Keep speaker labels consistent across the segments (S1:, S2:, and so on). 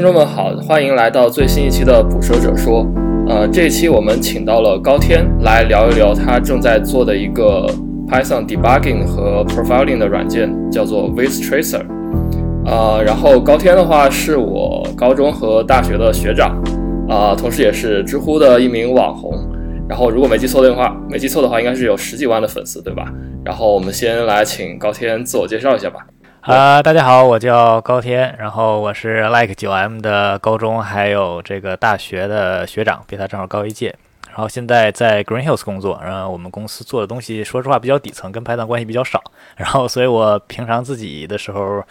S1: 听众们好，欢迎来到最新一期的《捕蛇者说》。呃，这一期我们请到了高天来聊一聊他正在做的一个 Python debugging 和 profiling 的软件，叫做 With Tracer。呃，然后高天的话是我高中和大学的学长，啊，同时也是知乎的一名网红。然后如果没记错的话，没记错的话，应该是有十几万的粉丝，对吧？然后我们先来请高天自我介绍一下吧。
S2: 啊，大家好，我叫高天，然后我是 Like 九 M 的高中还有这个大学的学长，比他正好高一届。然后现在在 Green Hills 工作，然后我们公司做的东西，说实话比较底层，跟 Python 关系比较少。然后，所以我平常自己的时候，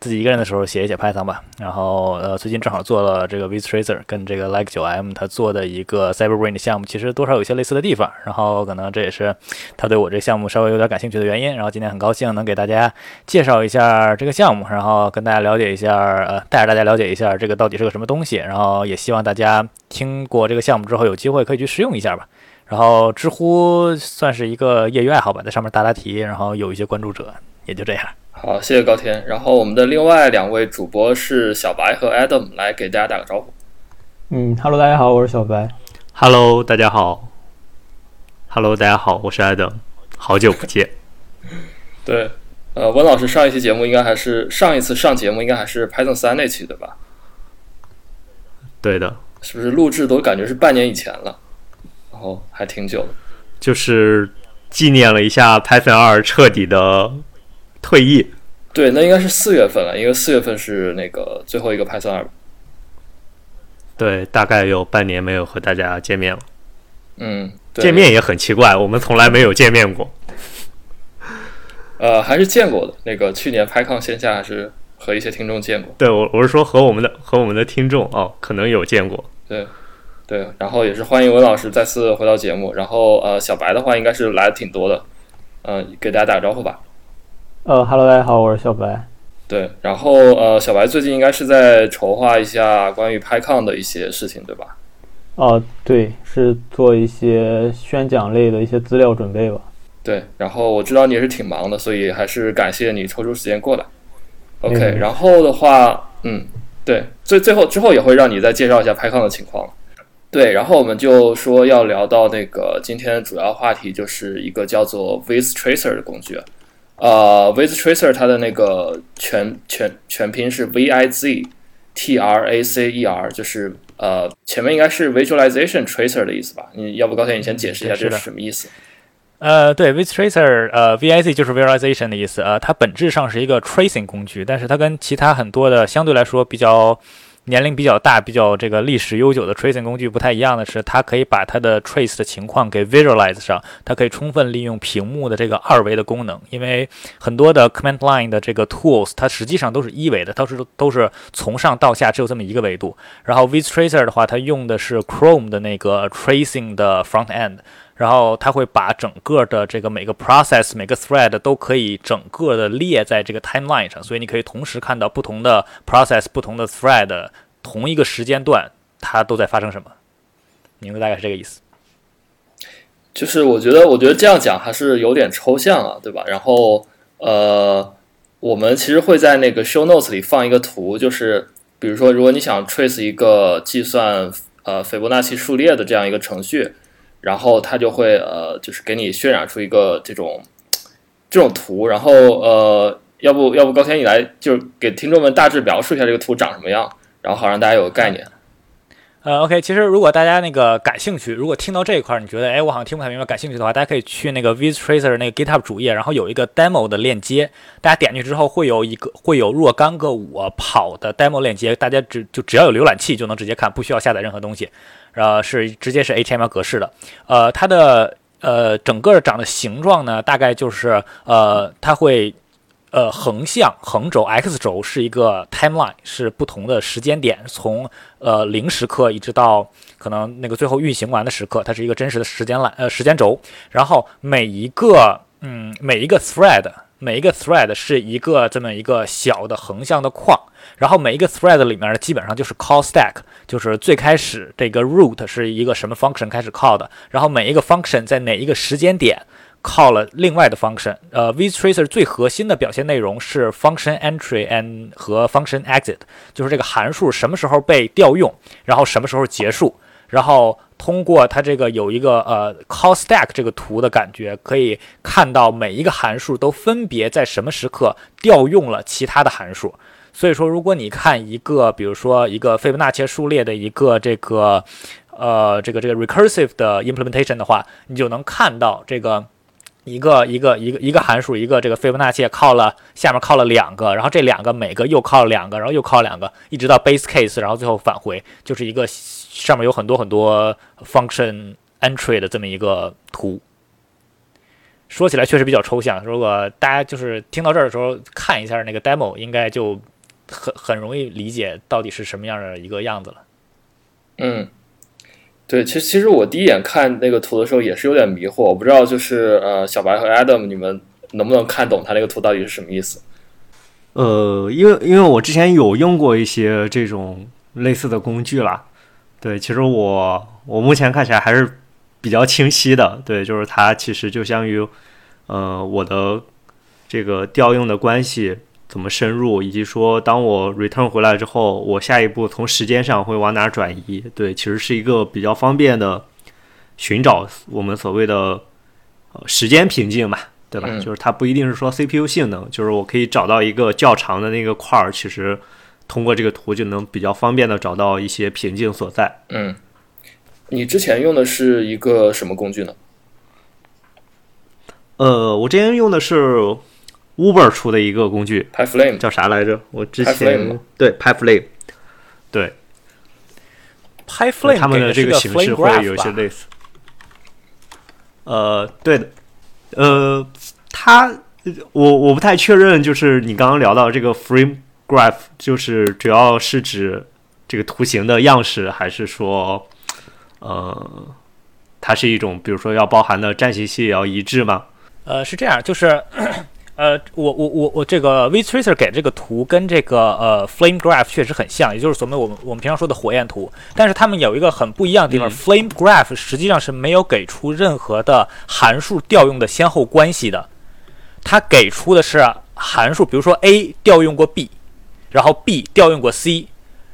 S2: 自己一个人的时候写一写 Python 吧。然后，呃，最近正好做了这个 V-Tracer 跟这个 Like 9M 他做的一个 CyberBrain 的项目，其实多少有些类似的地方。然后，可能这也是他对我这项目稍微有点感兴趣的原因。然后今天很高兴能给大家介绍一下这个项目，然后跟大家了解一下，呃，带着大家了解一下这个到底是个什么东西。然后，也希望大家听过这个项目之后，有机会可以去试用一下吧。然后知乎算是一个业余爱好吧，在上面答答题，然后有一些关注者，也就这样。
S1: 好，谢谢高天。然后我们的另外两位主播是小白和 Adam，来给大家打个招呼。
S3: 嗯，Hello，大家好，我是小白。
S4: Hello，大家好。Hello，大家好，我是 Adam，好久不见。
S1: 对，呃，温老师上一期节目应该还是上一次上节目应该还是 Python 三那期对吧？
S4: 对的。
S1: 是不是录制都感觉是半年以前了？哦，还挺久的，
S4: 就是纪念了一下 Python 二彻底的退役。
S1: 对，那应该是四月份了，因为四月份是那个最后一个 Python 二。
S4: 对，大概有半年没有和大家见面了。
S1: 嗯，
S4: 见面也很奇怪，我们从来没有见面过。
S1: 呃，还是见过的。那个去年 PyCon 线下还是和一些听众见过。
S4: 对，我我是说和我们的和我们的听众哦，可能有见过。
S1: 对。对，然后也是欢迎文老师再次回到节目。然后呃，小白的话应该是来的挺多的，嗯，给大家打个招呼吧。
S3: 呃哈喽，大家好，我是小白。
S1: 对，然后呃，小白最近应该是在筹划一下关于 PyCon 的一些事情，对吧？
S3: 哦，对，是做一些宣讲类的一些资料准备吧。
S1: 对，然后我知道你也是挺忙的，所以还是感谢你抽出时间过来。OK，然后的话，嗯，对，最最后之后也会让你再介绍一下 PyCon 的情况。对，然后我们就说要聊到那个今天主要话题，就是一个叫做 With Tracer 的工具。呃，With Tracer 它的那个全全全拼是 V I Z T R A C E R，就是呃前面应该是 Visualization Tracer 的意思吧？你要不高天你先解释一下这是什么意思？
S2: 呃，对，With Tracer，呃，V I Z 就是 Visualization 的意思。呃，它本质上是一个 tracing 工具，但是它跟其他很多的相对来说比较。年龄比较大、比较这个历史悠久的 tracing 工具不太一样的是，它可以把它的 trace 的情况给 visualize 上，它可以充分利用屏幕的这个二维的功能。因为很多的 command line 的这个 tools，它实际上都是一维的，都是都是从上到下只有这么一个维度。然后 with tracer 的话，它用的是 Chrome 的那个 tracing 的 front end。然后它会把整个的这个每个 process 每个 thread 都可以整个的列在这个 timeline 上，所以你可以同时看到不同的 process 不同的 thread 同一个时间段它都在发生什么。明白大概是这个意思。
S1: 就是我觉得，我觉得这样讲还是有点抽象啊，对吧？然后呃，我们其实会在那个 show notes 里放一个图，就是比如说，如果你想 trace 一个计算呃斐波那契数列的这样一个程序。然后它就会呃，就是给你渲染出一个这种这种图，然后呃，要不要不高天你来，就是给听众们大致描述一下这个图长什么样，然后好让大家有个概念。
S2: 呃，OK，其实如果大家那个感兴趣，如果听到这一块儿，你觉得哎，我好像听不太明白，感兴趣的话，大家可以去那个 VizTracer 那个 GitHub 主页，然后有一个 demo 的链接，大家点进去之后会有一个会有若干个我跑的 demo 链接，大家只就只要有浏览器就能直接看，不需要下载任何东西。呃，是直接是 HTML 格式的，呃，它的呃整个长的形状呢，大概就是呃，它会呃横向横轴 x 轴是一个 timeline，是不同的时间点，从呃零时刻一直到可能那个最后运行完的时刻，它是一个真实的时间栏呃时间轴，然后每一个嗯每一个 thread 每一个 thread 是一个这么一个小的横向的框。然后每一个 thread 里面呢，基本上就是 call stack，就是最开始这个 root 是一个什么 function 开始 call 的，然后每一个 function 在哪一个时间点 call 了另外的 function。呃，vTracer 最核心的表现内容是 function entry and 和 function exit，就是这个函数什么时候被调用，然后什么时候结束，然后通过它这个有一个呃 call stack 这个图的感觉，可以看到每一个函数都分别在什么时刻调用了其他的函数。所以说，如果你看一个，比如说一个斐波那契数列的一个这个，呃，这个这个 recursive 的 implementation 的话，你就能看到这个一个一个一个一个函数，一个这个斐波那契靠了下面靠了两个，然后这两个每个又靠了两个，然后又靠两个，一直到 base case，然后最后返回，就是一个上面有很多很多 function entry 的这么一个图。说起来确实比较抽象，如果大家就是听到这儿的时候看一下那个 demo，应该就。很很容易理解到底是什么样的一个样子了。
S1: 嗯，对，其实其实我第一眼看那个图的时候也是有点迷惑，我不知道就是呃小白和 Adam 你们能不能看懂他那个图到底是什么意思？
S4: 呃，因为因为我之前有用过一些这种类似的工具啦，对，其实我我目前看起来还是比较清晰的，对，就是它其实就相当于呃我的这个调用的关系。怎么深入，以及说当我 return 回来之后，我下一步从时间上会往哪转移？对，其实是一个比较方便的寻找我们所谓的呃时间瓶颈嘛，对吧？就是它不一定是说 CPU 性能，就是我可以找到一个较长的那个块儿，其实通过这个图就能比较方便的找到一些瓶颈所在。
S1: 嗯，你之前用的是一个什么工具呢？
S4: 呃，我之前用的是。Uber 出的一个工具
S1: ，PyFlame
S4: 叫啥来着？我之前对 PyFlame，对
S2: PyFlame
S4: 他们的这
S2: 个
S4: 形式会有一些类似。呃，对的，呃，它我我不太确认，就是你刚刚聊到这个 Frame Graph，就是主要是指这个图形的样式，还是说，呃，它是一种比如说要包含的站形系也要一致吗？
S2: 呃，是这样，就是。呃，我我我我这个 vTracer 给这个图跟这个呃 Flame Graph 确实很像，也就是所谓我们我们平常说的火焰图。但是他们有一个很不一样的地方，Flame Graph 实际上是没有给出任何的函数调用的先后关系的，它给出的是函数，比如说 A 调用过 B，然后 B 调用过 C，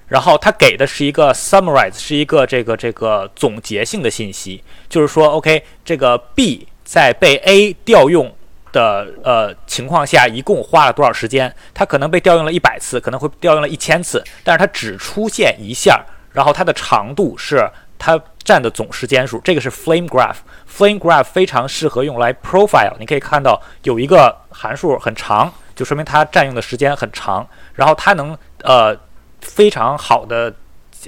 S2: 然后它给的是一个 summarize，是一个这个这个总结性的信息，就是说 OK，这个 B 在被 A 调用。的呃情况下，一共花了多少时间？它可能被调用了一百次，可能会调用了一千次，但是它只出现一下，然后它的长度是它占的总时间数。这个是 Flame Graph。Flame Graph 非常适合用来 profile。你可以看到有一个函数很长，就说明它占用的时间很长，然后它能呃非常好的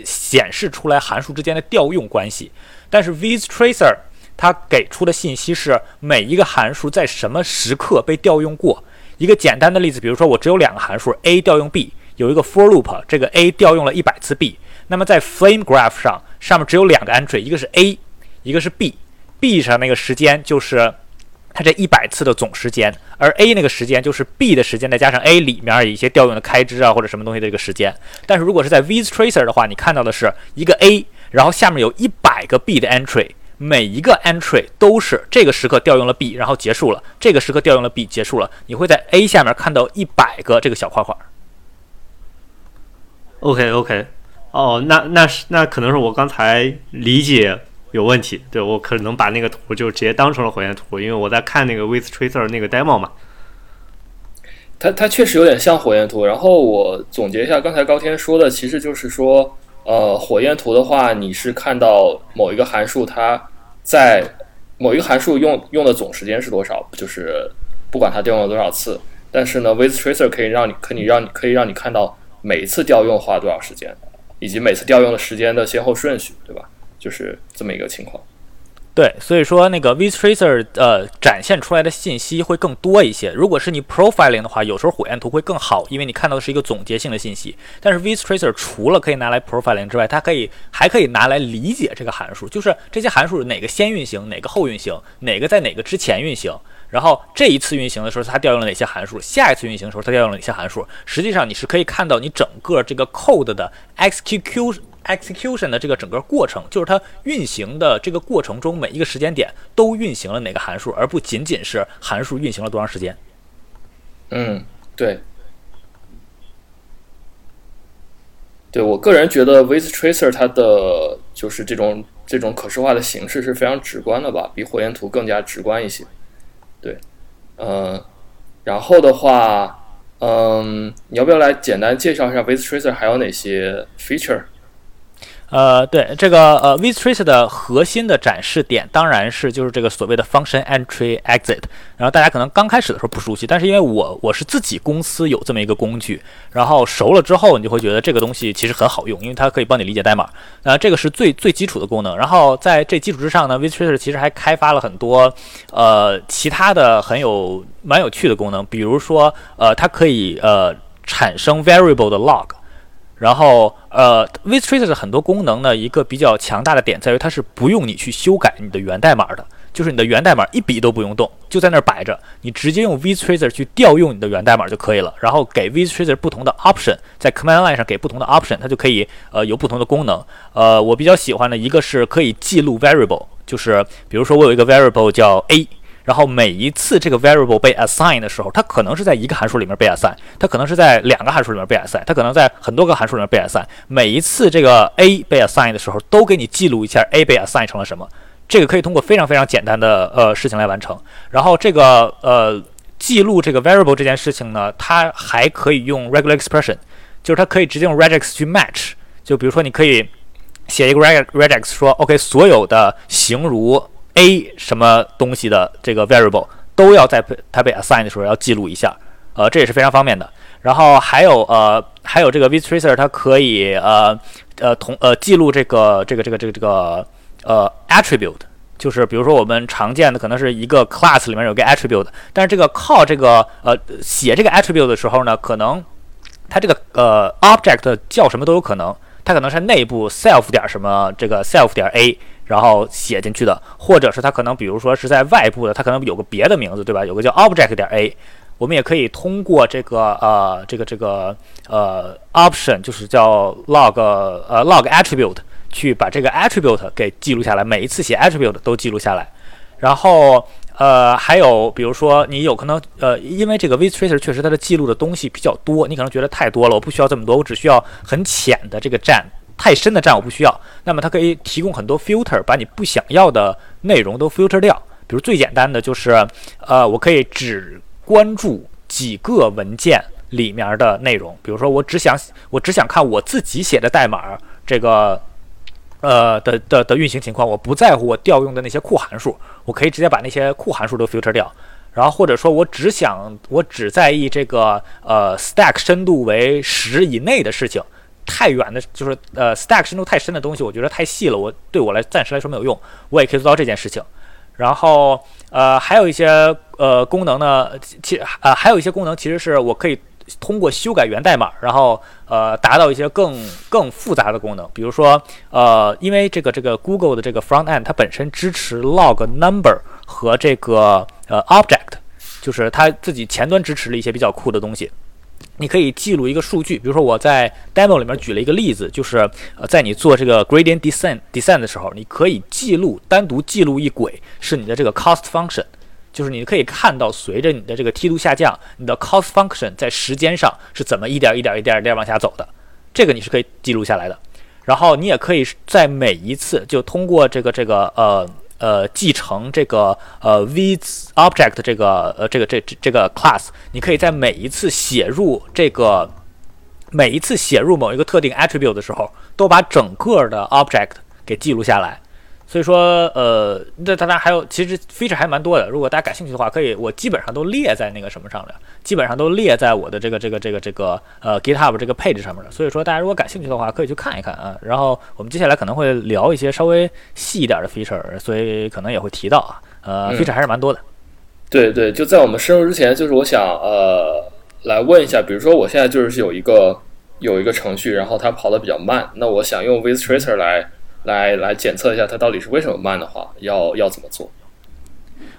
S2: 显示出来函数之间的调用关系。但是 vs tracer 它给出的信息是每一个函数在什么时刻被调用过。一个简单的例子，比如说我只有两个函数 a 调用 b，有一个 for loop，这个 a 调用了一百次 b。那么在 Flame Graph 上，上面只有两个 entry，一个是 a，一个是 b。b 上那个时间就是它这一百次的总时间，而 a 那个时间就是 b 的时间再加上 a 里面一些调用的开支啊或者什么东西的这个时间。但是如果是在 vs tracer 的话，你看到的是一个 a，然后下面有一百个 b 的 entry。每一个 entry 都是这个时刻调用了 b，然后结束了。这个时刻调用了 b，结束了。你会在 a 下面看到一百个这个小块块。
S4: OK OK，哦，那那是那可能是我刚才理解有问题。对我可能把那个图就直接当成了火焰图，因为我在看那个 with tracer 那个 demo 嘛。
S1: 它它确实有点像火焰图。然后我总结一下刚才高天说的，其实就是说。呃，火焰图的话，你是看到某一个函数，它在某一个函数用用的总时间是多少，就是不管它调用了多少次。但是呢，vTracer 可以让你可以让你可以让你看到每一次调用花了多少时间，以及每次调用的时间的先后顺序，对吧？就是这么一个情况。
S2: 对，所以说那个 vTracer 呃展现出来的信息会更多一些。如果是你 profiling 的话，有时候火焰图会更好，因为你看到的是一个总结性的信息。但是 vTracer 除了可以拿来 profiling 之外，它可以还可以拿来理解这个函数，就是这些函数哪个先运行，哪个后运行，哪个在哪个之前运行，然后这一次运行的时候它调用了哪些函数，下一次运行的时候它调用了哪些函数。实际上你是可以看到你整个这个 code 的 execute execution 的这个整个过程，就是它运行的这个过程中每一个时间点都运行了哪个函数，而不仅仅是函数运行了多长时间。
S1: 嗯，对。对我个人觉得，with tracer 它的就是这种这种可视化的形式是非常直观的吧，比火焰图更加直观一些。对，呃，然后的话，嗯，你要不要来简单介绍一下 with tracer 还有哪些 feature？
S2: 呃，对这个呃，vTrace 的核心的展示点当然是就是这个所谓的 function entry exit。然后大家可能刚开始的时候不熟悉，但是因为我我是自己公司有这么一个工具，然后熟了之后，你就会觉得这个东西其实很好用，因为它可以帮你理解代码。呃，这个是最最基础的功能。然后在这基础之上呢，vTrace 其实还开发了很多呃其他的很有蛮有趣的功能，比如说呃它可以呃产生 variable 的 log。然后，呃，vTrace 的很多功能呢，一个比较强大的点在于它是不用你去修改你的源代码的，就是你的源代码一笔都不用动，就在那儿摆着，你直接用 vTrace 去调用你的源代码就可以了。然后给 vTrace 不同的 option，在 command line 上给不同的 option，它就可以呃有不同的功能。呃，我比较喜欢的一个是可以记录 variable，就是比如说我有一个 variable 叫 a。然后每一次这个 variable 被 assign 的时候，它可能是在一个函数里面被 assign，它可能是在两个函数里面被 assign，它可能在很多个函数里面被 assign。每一次这个 a 被 assign 的时候，都给你记录一下 a 被 assign 成了什么。这个可以通过非常非常简单的呃事情来完成。然后这个呃记录这个 variable 这件事情呢，它还可以用 regular expression，就是它可以直接用 regex 去 match。就比如说你可以写一个 regex 说 OK 所有的形如。A 什么东西的这个 variable 都要在它被 assign 的时候要记录一下，呃，这也是非常方便的。然后还有呃，还有这个 vTracer 它可以呃呃同呃记录这个这个这个这个这个呃 attribute，就是比如说我们常见的可能是一个 class 里面有个 attribute，但是这个靠这个呃写这个 attribute 的时候呢，可能它这个呃 object 叫什么都有可能，它可能是内部 self 点什么这个 self 点 a。然后写进去的，或者是它可能，比如说是在外部的，它可能有个别的名字，对吧？有个叫 object 点 a，我们也可以通过这个呃这个这个呃 option，就是叫 log 呃 log attribute，去把这个 attribute 给记录下来，每一次写 attribute 都记录下来。然后呃还有比如说你有可能呃因为这个 vTracer 确实它的记录的东西比较多，你可能觉得太多了，我不需要这么多，我只需要很浅的这个站。太深的站我不需要，那么它可以提供很多 filter，把你不想要的内容都 filter 掉。比如最简单的就是，呃，我可以只关注几个文件里面的内容。比如说我只想我只想看我自己写的代码这个，呃的的的运行情况，我不在乎我调用的那些库函数，我可以直接把那些库函数都 filter 掉。然后或者说我只想我只在意这个呃 stack 深度为十以内的事情。太远的，就是呃，stack 深度太深的东西，我觉得太细了，我对我来暂时来说没有用，我也可以做到这件事情。然后呃，还有一些呃功能呢，其呃还有一些功能其实是我可以通过修改源代码，然后呃达到一些更更复杂的功能。比如说呃，因为这个这个 Google 的这个 front end 它本身支持 log number 和这个呃 object，就是它自己前端支持了一些比较酷的东西。你可以记录一个数据，比如说我在 demo 里面举了一个例子，就是呃，在你做这个 gradient descent descent 的时候，你可以记录单独记录一轨是你的这个 cost function，就是你可以看到随着你的这个梯度下降，你的 cost function 在时间上是怎么一点一点一点一点往下走的，这个你是可以记录下来的。然后你也可以在每一次就通过这个这个呃。呃，继承这个呃 v object 这个呃这个这这这个 class，你可以在每一次写入这个每一次写入某一个特定 attribute 的时候，都把整个的 object 给记录下来。所以说，呃，那当然还有，其实 feature 还蛮多的。如果大家感兴趣的话，可以，我基本上都列在那个什么上面，基本上都列在我的这个这个这个这个呃 GitHub 这个配置上面了。所以说，大家如果感兴趣的话，可以去看一看啊。然后我们接下来可能会聊一些稍微细一点的 feature，所以可能也会提到啊。呃，feature 还是蛮多的。
S1: 对对，就在我们深入之前，就是我想呃来问一下，比如说我现在就是有一个有一个程序，然后它跑得比较慢，那我想用 vTracer 来。来来检测一下它到底是为什么慢的话，要要怎么做？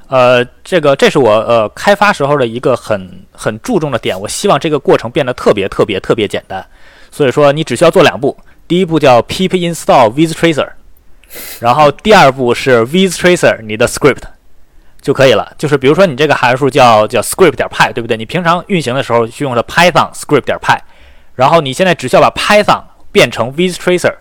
S2: 呃，这个这是我呃开发时候的一个很很注重的点，我希望这个过程变得特别特别特别简单。所以说你只需要做两步，第一步叫 pip install vtracer，然后第二步是 vtracer 你的 script 就可以了。就是比如说你这个函数叫叫 script 点 py，对不对？你平常运行的时候是用的 python script 点 py，然后你现在只需要把 python 变成 vtracer，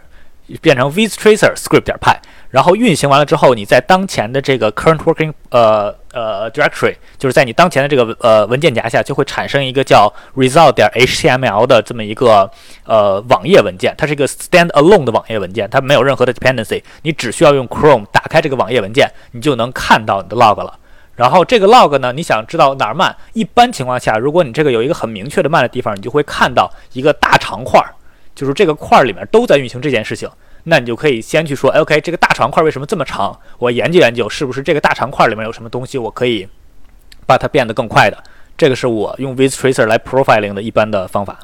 S2: 变成 vtracer script 点 py。然后运行完了之后，你在当前的这个 current working 呃呃 directory，就是在你当前的这个呃文件夹下，就会产生一个叫 result 点 html 的这么一个呃网页文件，它是一个 stand alone 的网页文件，它没有任何的 dependency，你只需要用 Chrome 打开这个网页文件，你就能看到你的 log 了。然后这个 log 呢，你想知道哪儿慢？一般情况下，如果你这个有一个很明确的慢的地方，你就会看到一个大长块儿，就是这个块儿里面都在运行这件事情。那你就可以先去说，OK，这个大长块为什么这么长？我研究研究，是不是这个大长块里面有什么东西，我可以把它变得更快的？这个是我用 vtracer 来 profiling 的一般的方法。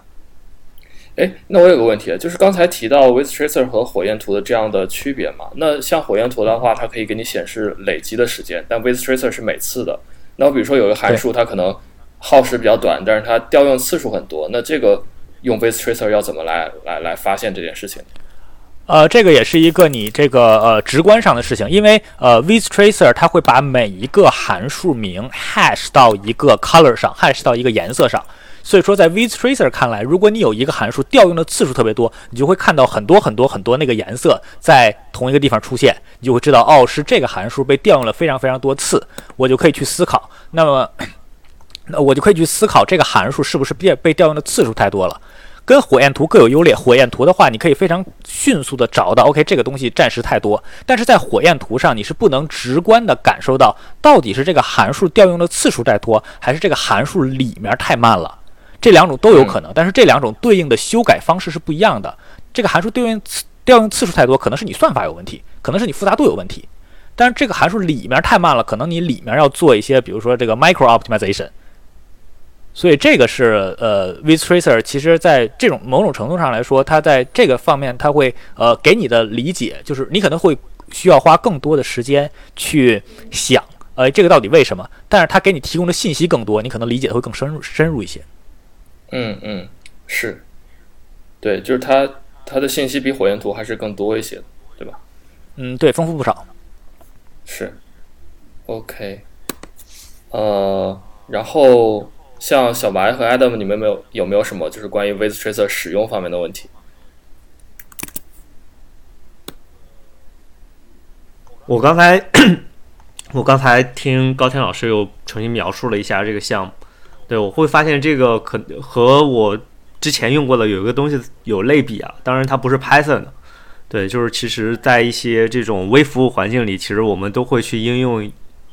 S1: 哎，那我有个问题，就是刚才提到 vtracer 和火焰图的这样的区别嘛？那像火焰图的话，它可以给你显示累积的时间，但 vtracer 是每次的。那我比如说有个函数，它可能耗时比较短，但是它调用次数很多，那这个用 vtracer 要怎么来来来发现这件事情？
S2: 呃，这个也是一个你这个呃直观上的事情，因为呃 vtracer 它会把每一个函数名 hash 到一个 color 上，hash 到一个颜色上。所以说，在 vtracer 看来，如果你有一个函数调用的次数特别多，你就会看到很多很多很多那个颜色在同一个地方出现，你就会知道哦，是这个函数被调用了非常非常多次，我就可以去思考，那么那我就可以去思考这个函数是不是被被调用的次数太多了。跟火焰图各有优劣。火焰图的话，你可以非常迅速的找到，OK，这个东西暂时太多。但是在火焰图上，你是不能直观的感受到到底是这个函数调用的次数太多，还是这个函数里面太慢了。这两种都有可能，但是这两种对应的修改方式是不一样的。这个函数对应次调用次数太多，可能是你算法有问题，可能是你复杂度有问题。但是这个函数里面太慢了，可能你里面要做一些，比如说这个 micro optimization。所以这个是呃，vtracer 其实在这种某种程度上来说，它在这个方面它会呃给你的理解，就是你可能会需要花更多的时间去想，呃，这个到底为什么？但是它给你提供的信息更多，你可能理解的会更深入深入一些。
S1: 嗯嗯，是，对，就是它它的信息比火焰图还是更多一些的，对吧？
S2: 嗯，对，丰富不少。
S1: 是，OK，呃，然后。像小白和 Adam，你们没有有没有什么就是关于 vtracer 使用方面的问题？
S4: 我刚才 我刚才听高天老师又重新描述了一下这个项目，对我会发现这个可和我之前用过的有一个东西有类比啊。当然它不是 Python 的，对，就是其实在一些这种微服务环境里，其实我们都会去应用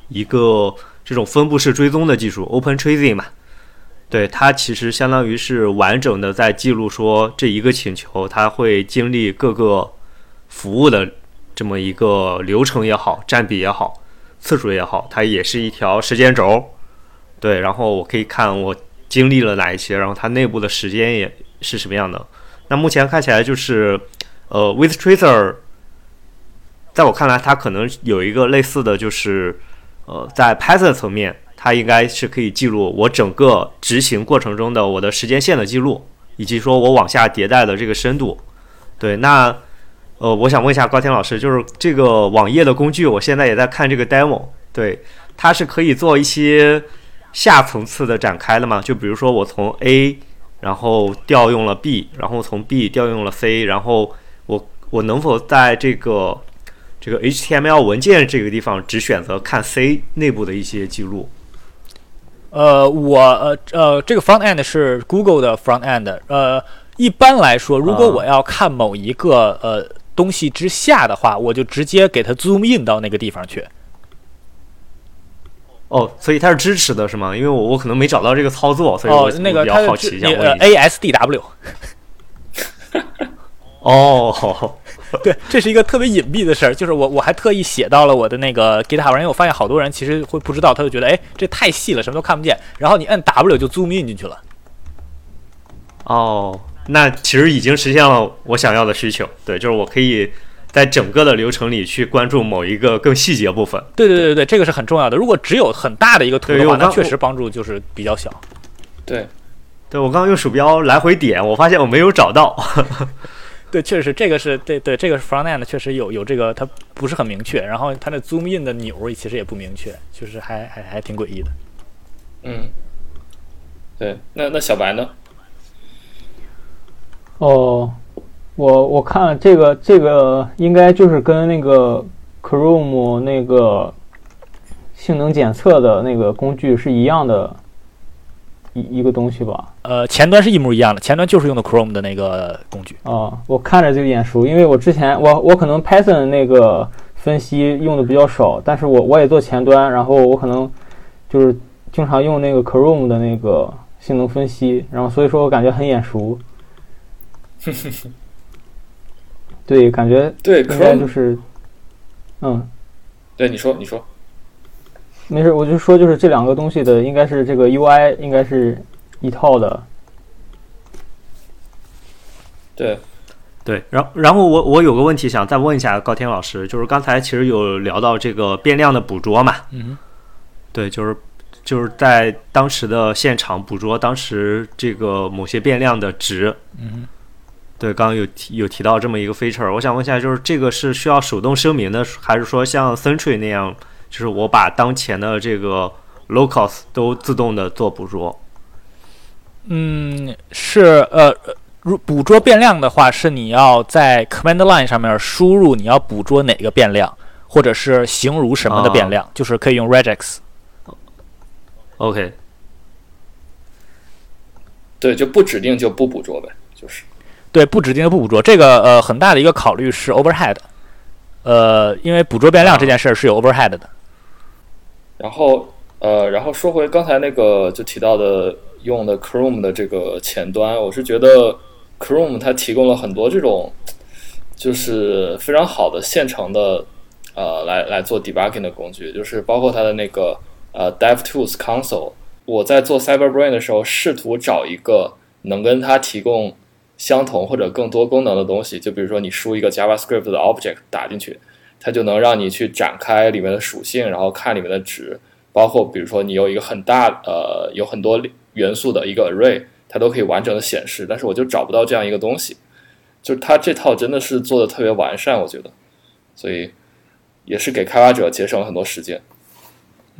S4: 一个这种分布式追踪的技术，Open Tracing 嘛。对它其实相当于是完整的在记录说这一个请求，它会经历各个服务的这么一个流程也好，占比也好，次数也好，它也是一条时间轴。对，然后我可以看我经历了哪一些，然后它内部的时间也是什么样的。那目前看起来就是，呃，With Tracer，在我看来，它可能有一个类似的就是，呃，在 Python 层面。它应该是可以记录我整个执行过程中的我的时间线的记录，以及说我往下迭代的这个深度。对，那呃，我想问一下高天老师，就是这个网页的工具，我现在也在看这个 demo，对，它是可以做一些下层次的展开的吗？就比如说我从 A，然后调用了 B，然后从 B 调用了 C，然后我我能否在这个这个 HTML 文件这个地方只选择看 C 内部的一些记录？
S2: 呃，我呃呃，这个 front end 是 Google 的 front end。呃，一般来说，如果我要看某一个呃东西之下的话，我就直接给它 zoom in 到那个地方去。
S4: 哦，所以它是支持的是吗？因为我我可能没找到这个操作，所以我
S2: 那个
S4: 比较好奇，想问
S2: ASDW。
S4: 哦。
S2: 对，这是一个特别隐蔽的事儿，就是我我还特意写到了我的那个 GitHub 上，因为我发现好多人其实会不知道，他就觉得哎，这太细了，什么都看不见。然后你摁 W 就 zoom in 进去了。
S4: 哦，那其实已经实现了我想要的需求。对，就是我可以在整个的流程里去关注某一个更细节部分。
S2: 对对对对，这个是很重要的。如果只有很大的一个图的话，那确实帮助就是比较小。
S1: 对，
S4: 对我刚刚用鼠标来回点，我发现我没有找到。
S2: 对，确实是这个是对对，这个是 front end 确实有有这个，它不是很明确，然后它的 zoom in 的钮其实也不明确，就是还还还挺诡异的。
S1: 嗯，对，那那小白呢？
S3: 哦，我我看这个这个应该就是跟那个 Chrome 那个性能检测的那个工具是一样的。一一个东西吧，
S2: 呃，前端是一模一样的，前端就是用的 Chrome 的那个工具。
S3: 啊，我看着就眼熟，因为我之前我我可能 Python 那个分析用的比较少，但是我我也做前端，然后我可能就是经常用那个 Chrome 的那个性能分析，然后所以说我感觉很眼熟。对，感觉
S1: 对，
S3: 应该就是，嗯，
S1: 对，你说，你说。
S3: 没事，我就说，就是这两个东西的，应该是这个 UI 应该是一套的。
S1: 对，
S4: 对，然然后我我有个问题想再问一下高天老师，就是刚才其实有聊到这个变量的捕捉嘛？
S2: 嗯，
S4: 对，就是就是在当时的现场捕捉当时这个某些变量的值。
S2: 嗯，
S4: 对，刚刚有提有提到这么一个 feature，我想问一下，就是这个是需要手动声明的，还是说像 Sentry 那样？就是我把当前的这个 locals 都自动的做捕捉。
S2: 嗯，是呃，如捕捉变量的话，是你要在 command line 上面输入你要捕捉哪个变量，或者是形如什么的变量，就是可以用 regex。
S4: OK。
S1: 对，就不指定就不捕捉呗，就是。
S2: 对，不指定就不捕捉。这个呃，很大的一个考虑是 overhead。呃，因为捕捉变量这件事儿是有 overhead 的。
S1: 然后，呃，然后说回刚才那个就提到的用的 Chrome 的这个前端，我是觉得 Chrome 它提供了很多这种就是非常好的现成的呃来来做 debugging 的工具，就是包括它的那个呃 DevTools Console。我在做 CyberBrain 的时候，试图找一个能跟它提供相同或者更多功能的东西，就比如说你输一个 JavaScript 的 object 打进去。它就能让你去展开里面的属性，然后看里面的值，包括比如说你有一个很大呃有很多元素的一个 array，它都可以完整的显示。但是我就找不到这样一个东西，就是它这套真的是做的特别完善，我觉得，所以也是给开发者节省了很多时间。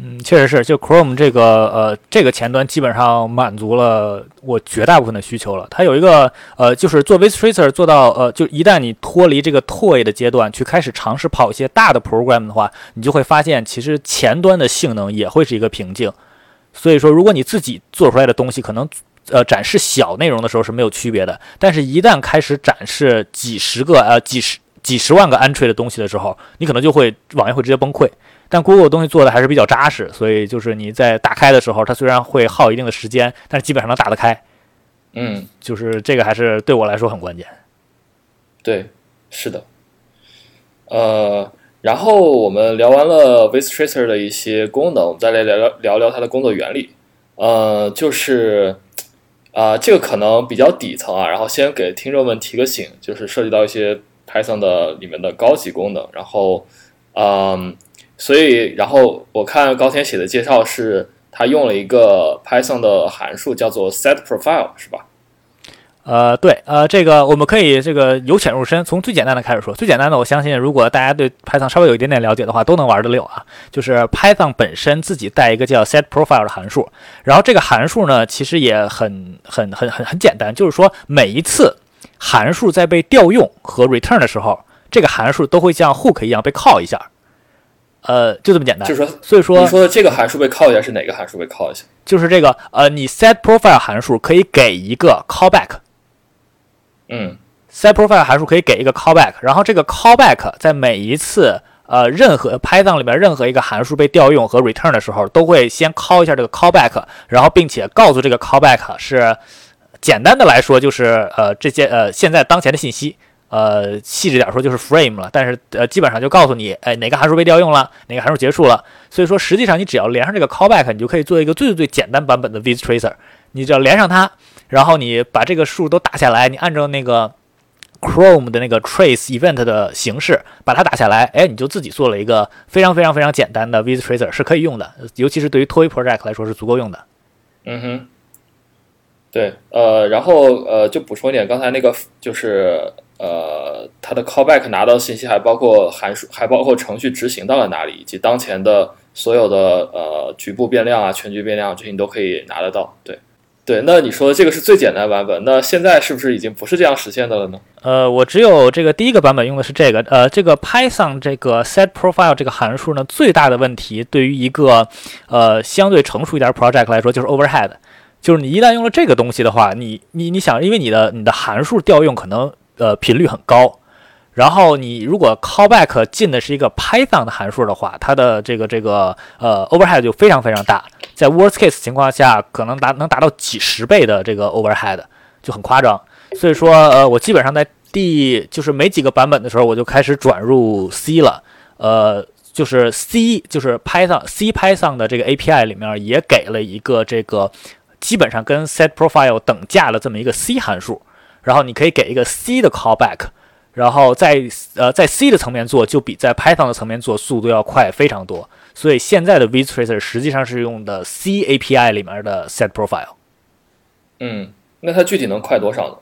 S2: 嗯，确实是，就 Chrome 这个呃这个前端基本上满足了我绝大部分的需求了。它有一个呃，就是做 VisTracer 做到呃，就一旦你脱离这个 toy 的阶段，去开始尝试跑一些大的 program 的话，你就会发现其实前端的性能也会是一个瓶颈。所以说，如果你自己做出来的东西可能呃展示小内容的时候是没有区别的，但是一旦开始展示几十个呃几十几十万个 entry 的东西的时候，你可能就会网页会直接崩溃。但 Google 的东西做的还是比较扎实，所以就是你在打开的时候，它虽然会耗一定的时间，但是基本上能打得开。
S1: 嗯，
S2: 就是这个还是对我来说很关键。
S1: 对，是的。呃，然后我们聊完了 VisTracer 的一些功能，我们再来聊聊聊聊它的工作原理。呃，就是啊，这个可能比较底层啊，然后先给听众们提个醒，就是涉及到一些 Python 的里面的高级功能，然后嗯。所以，然后我看高天写的介绍是，他用了一个 Python 的函数，叫做 setProfile，是吧？
S2: 呃，对，呃，这个我们可以这个由浅入深，从最简单的开始说。最简单的，我相信如果大家对 Python 稍微有一点点了解的话，都能玩得溜啊。就是 Python 本身自己带一个叫 setProfile 的函数，然后这个函数呢，其实也很很很很很简单，就是说每一次函数在被调用和 return 的时候，这个函数都会像 hook 一样被 call 一下。呃，就这么简单。
S1: 就是说，
S2: 所以说
S1: 你说的这个函数被 call 一下是哪个函数被 call 一下？
S2: 就是这个呃，你 set profile 函数可以给一个 callback。
S1: 嗯
S2: ，set profile 函数可以给一个 callback，然后这个 callback 在每一次呃任何 Python 里面任何一个函数被调用和 return 的时候，都会先 call 一下这个 callback，然后并且告诉这个 callback 是简单的来说就是呃这些呃现在当前的信息。呃，细致点说就是 frame 了，但是呃，基本上就告诉你，哎，哪个函数被调用了，哪个函数结束了。所以说，实际上你只要连上这个 callback，你就可以做一个最最最简单版本的 VisTracer。你只要连上它，然后你把这个数都打下来，你按照那个 Chrome 的那个 trace event 的形式把它打下来，哎，你就自己做了一个非常非常非常简单的 VisTracer，是可以用的，尤其是对于 Toy project 来说是足够用的。
S1: 嗯哼。对，呃，然后呃，就补充一点，刚才那个就是呃，它的 callback 拿到信息还包括函数，还包括程序执行到了哪里，以及当前的所有的呃局部变量啊、全局变量这些你都可以拿得到。对，对，那你说的这个是最简单版本，那现在是不是已经不是这样实现的了呢？
S2: 呃，我只有这个第一个版本用的是这个，呃，这个 Python 这个 set profile 这个函数呢，最大的问题对于一个呃相对成熟一点 project 来说就是 overhead。就是你一旦用了这个东西的话，你你你想，因为你的你的函数调用可能呃频率很高，然后你如果 callback 进的是一个 Python 的函数的话，它的这个这个呃 overhead 就非常非常大，在 worst case 情况下可能达能达到几十倍的这个 overhead 就很夸张。所以说呃我基本上在第就是没几个版本的时候我就开始转入 C 了，呃就是 C 就是 Python C Python 的这个 API 里面也给了一个这个。基本上跟 set profile 等价的这么一个 C 函数，然后你可以给一个 C 的 callback，然后在呃在 C 的层面做，就比在 Python 的层面做速度要快非常多。所以现在的 vTracer 实际上是用的 C API 里面的 set profile。
S1: 嗯，那它具体能快多少呢？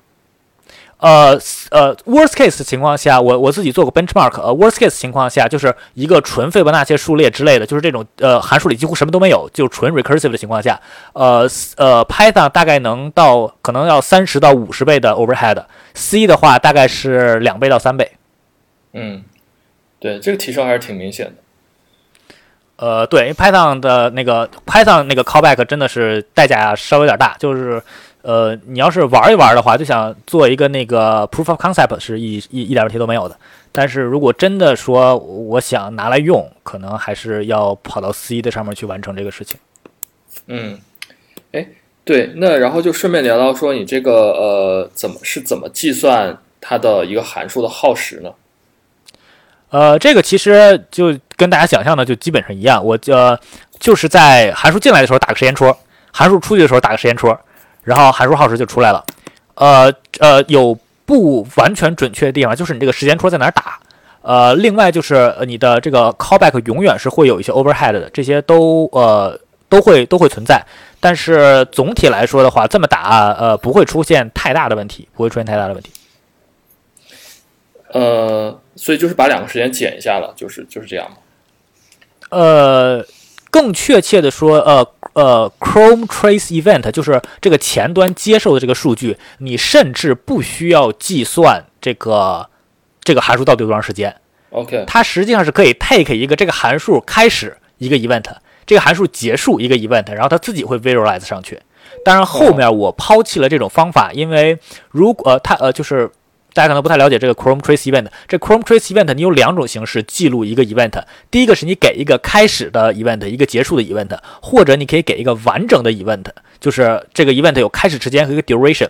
S2: 呃呃，worst case 情况下，我我自己做过 benchmark。呃，worst case 情况下，就是一个纯费波那切数列之类的，就是这种呃函数里几乎什么都没有，就纯 recursive 的情况下，呃呃，Python 大概能到可能要三十到五十倍的 overhead，C 的话大概是两倍到三倍。
S1: 嗯，对，这个提升还是挺明显的。
S2: 呃，对，因为 Python 的那个 Python 那个 callback 真的是代价稍微有点大，就是。呃，你要是玩一玩的话，就想做一个那个 proof of concept 是一一一点问题都没有的。但是如果真的说我想拿来用，可能还是要跑到 C 的上面去完成这个事情。
S1: 嗯，哎，对，那然后就顺便聊到说，你这个呃，怎么是怎么计算它的一个函数的耗时呢？
S2: 呃，这个其实就跟大家想象的就基本上一样，我呃就是在函数进来的时候打个时间戳，函数出去的时候打个时间戳。然后函数耗时就出来了，呃呃，有不完全准确的地方，就是你这个时间戳在哪儿打，呃，另外就是你的这个 callback 永远是会有一些 overhead 的，这些都呃都会都会存在，但是总体来说的话，这么打呃不会出现太大的问题，不会出现太大的问题。
S1: 呃，所以就是把两个时间减一下了，就是就是这样嘛？
S2: 呃。更确切的说，呃呃，Chrome Trace Event 就是这个前端接受的这个数据，你甚至不需要计算这个这个函数到底有多长时间。
S1: OK，
S2: 它实际上是可以 take 一个这个函数开始一个 event，这个函数结束一个 event，然后它自己会 visualize 上去。当然后面我抛弃了这种方法，因为如果呃它呃就是。大家可能不太了解这个 Chrome Trace Event。这 Chrome Trace Event 你有两种形式记录一个 event。第一个是你给一个开始的 event，一个结束的 event，或者你可以给一个完整的 event，就是这个 event 有开始时间和一个 duration。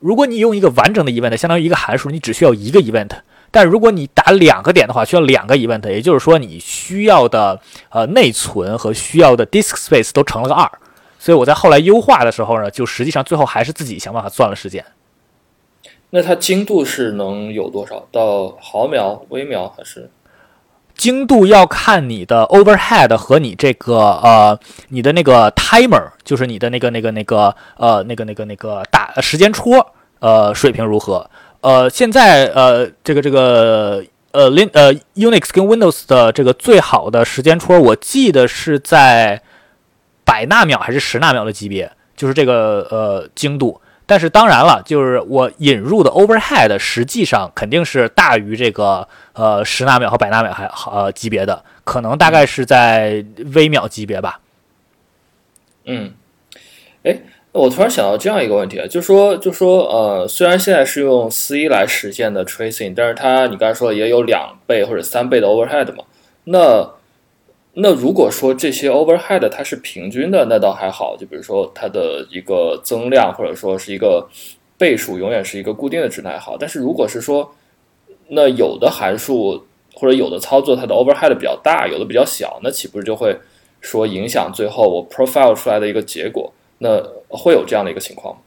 S2: 如果你用一个完整的 event，相当于一个函数，你只需要一个 event。但如果你打两个点的话，需要两个 event，也就是说你需要的呃内存和需要的 disk space 都乘了个二。所以我在后来优化的时候呢，就实际上最后还是自己想办法算了时间。
S1: 那它精度是能有多少？到毫秒、微秒还是？
S2: 精度要看你的 overhead 和你这个呃，你的那个 timer，就是你的那个那个那个呃，那个那个那个打时间戳呃水平如何？呃，现在呃这个这个呃 Lin 呃 Unix 跟 Windows 的这个最好的时间戳，我记得是在百纳秒还是十纳秒的级别，就是这个呃精度。但是当然了，就是我引入的 overhead 实际上肯定是大于这个呃十纳秒和百纳秒还呃级别的，可能大概是在微秒级别吧。
S1: 嗯，哎，我突然想到这样一个问题啊，就说就说呃，虽然现在是用 C 来实现的 tracing，但是它你刚才说也有两倍或者三倍的 overhead 嘛，那。那如果说这些 overhead 它是平均的，那倒还好。就比如说它的一个增量，或者说是一个倍数，永远是一个固定的值，那还好。但是如果是说，那有的函数或者有的操作它的 overhead 比较大，有的比较小，那岂不是就会说影响最后我 profile 出来的一个结果？那会有这样的一个情况吗？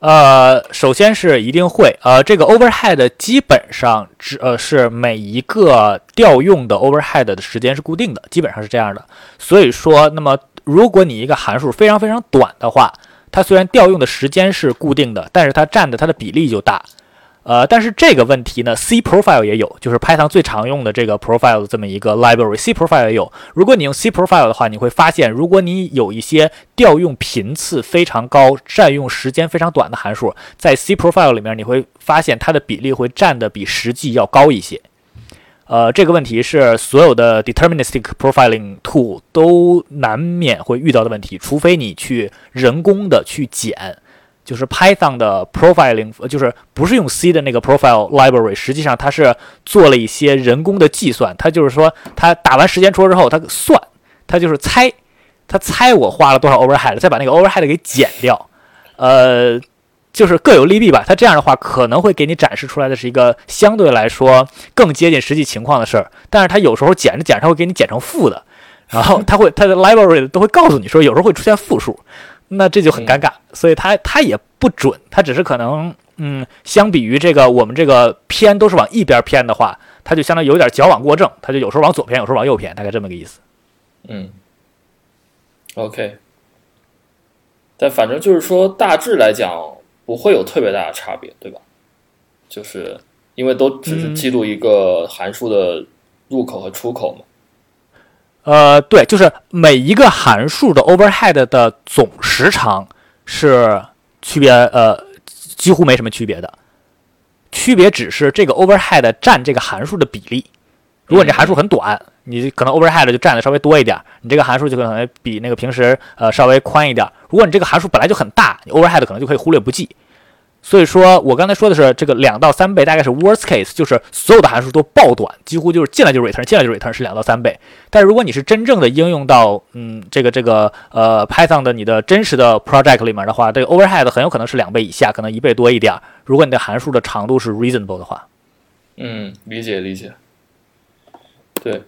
S2: 呃，首先是一定会，呃，这个 overhead 基本上只呃是每一个调用的 overhead 的时间是固定的，基本上是这样的。所以说，那么如果你一个函数非常非常短的话，它虽然调用的时间是固定的，但是它占的它的比例就大。呃，但是这个问题呢，C profile 也有，就是 Python 最常用的这个 profile 的这么一个 library，C profile 也有。如果你用 C profile 的话，你会发现，如果你有一些调用频次非常高、占用时间非常短的函数，在 C profile 里面，你会发现它的比例会占的比实际要高一些。呃，这个问题是所有的 deterministic profiling tool 都难免会遇到的问题，除非你去人工的去减。就是 Python 的 profiling，就是不是用 C 的那个 profile library，实际上它是做了一些人工的计算。它就是说，它打完时间戳之后，它算，它就是猜，它猜我花了多少 overhead，再把那个 overhead 给减掉。呃，就是各有利弊吧。它这样的话，可能会给你展示出来的是一个相对来说更接近实际情况的事儿。但是它有时候减着减着，它会给你减成负的，然后它会它的 library 都会告诉你说，有时候会出现负数。那这就很尴尬，所以它它也不准，它只是可能，嗯，相比于这个我们这个偏都是往一边偏的话，它就相当于有点矫枉过正，它就有时候往左偏，有时候往右偏，大概这么个意思。
S1: 嗯，OK，但反正就是说大致来讲不会有特别大的差别，对吧？就是因为都只是记录一个函数的入口和出口嘛。
S2: 呃，对，就是每一个函数的 overhead 的总时长是区别，呃，几乎没什么区别的，区别只是这个 overhead 占这个函数的比例。如果你这函数很短，你可能 overhead 就占的稍微多一点，你这个函数就可能比那个平时呃稍微宽一点。如果你这个函数本来就很大，你 overhead 可能就可以忽略不计。所以说我刚才说的是这个两到三倍，大概是 worst case，就是所有的函数都爆短，几乎就是进来就 return，进来就 return 是两到三倍。但如果你是真正的应用到嗯这个这个呃 Python 的你的真实的 project 里面的话，这个 overhead 很有可能是两倍以下，可能一倍多一点。如果你的函数的长度是 reasonable 的话，
S1: 嗯，理解理解。对，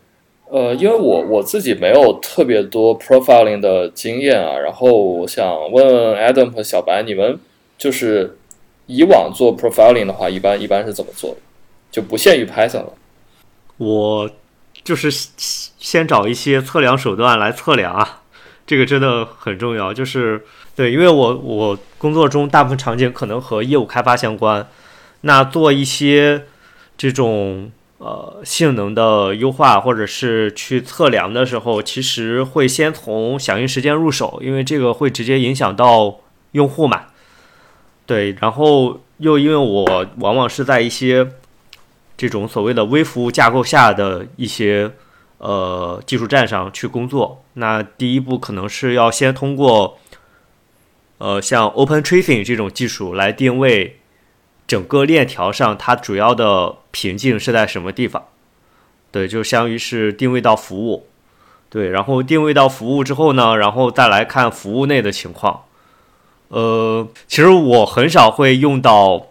S1: 呃，因为我我自己没有特别多 profiling 的经验啊，然后我想问问 Adam 和小白，你们就是。以往做 profiling 的话，一般一般是怎么做的？就不限于 Python 了。
S4: 我就是先找一些测量手段来测量啊，这个真的很重要。就是对，因为我我工作中大部分场景可能和业务开发相关，那做一些这种呃性能的优化或者是去测量的时候，其实会先从响应时间入手，因为这个会直接影响到用户嘛。对，然后又因为我往往是在一些这种所谓的微服务架构下的一些呃技术站上去工作，那第一步可能是要先通过呃像 Open Tracing 这种技术来定位整个链条上它主要的瓶颈是在什么地方。对，就相当于是定位到服务。对，然后定位到服务之后呢，然后再来看服务内的情况。呃，其实我很少会用到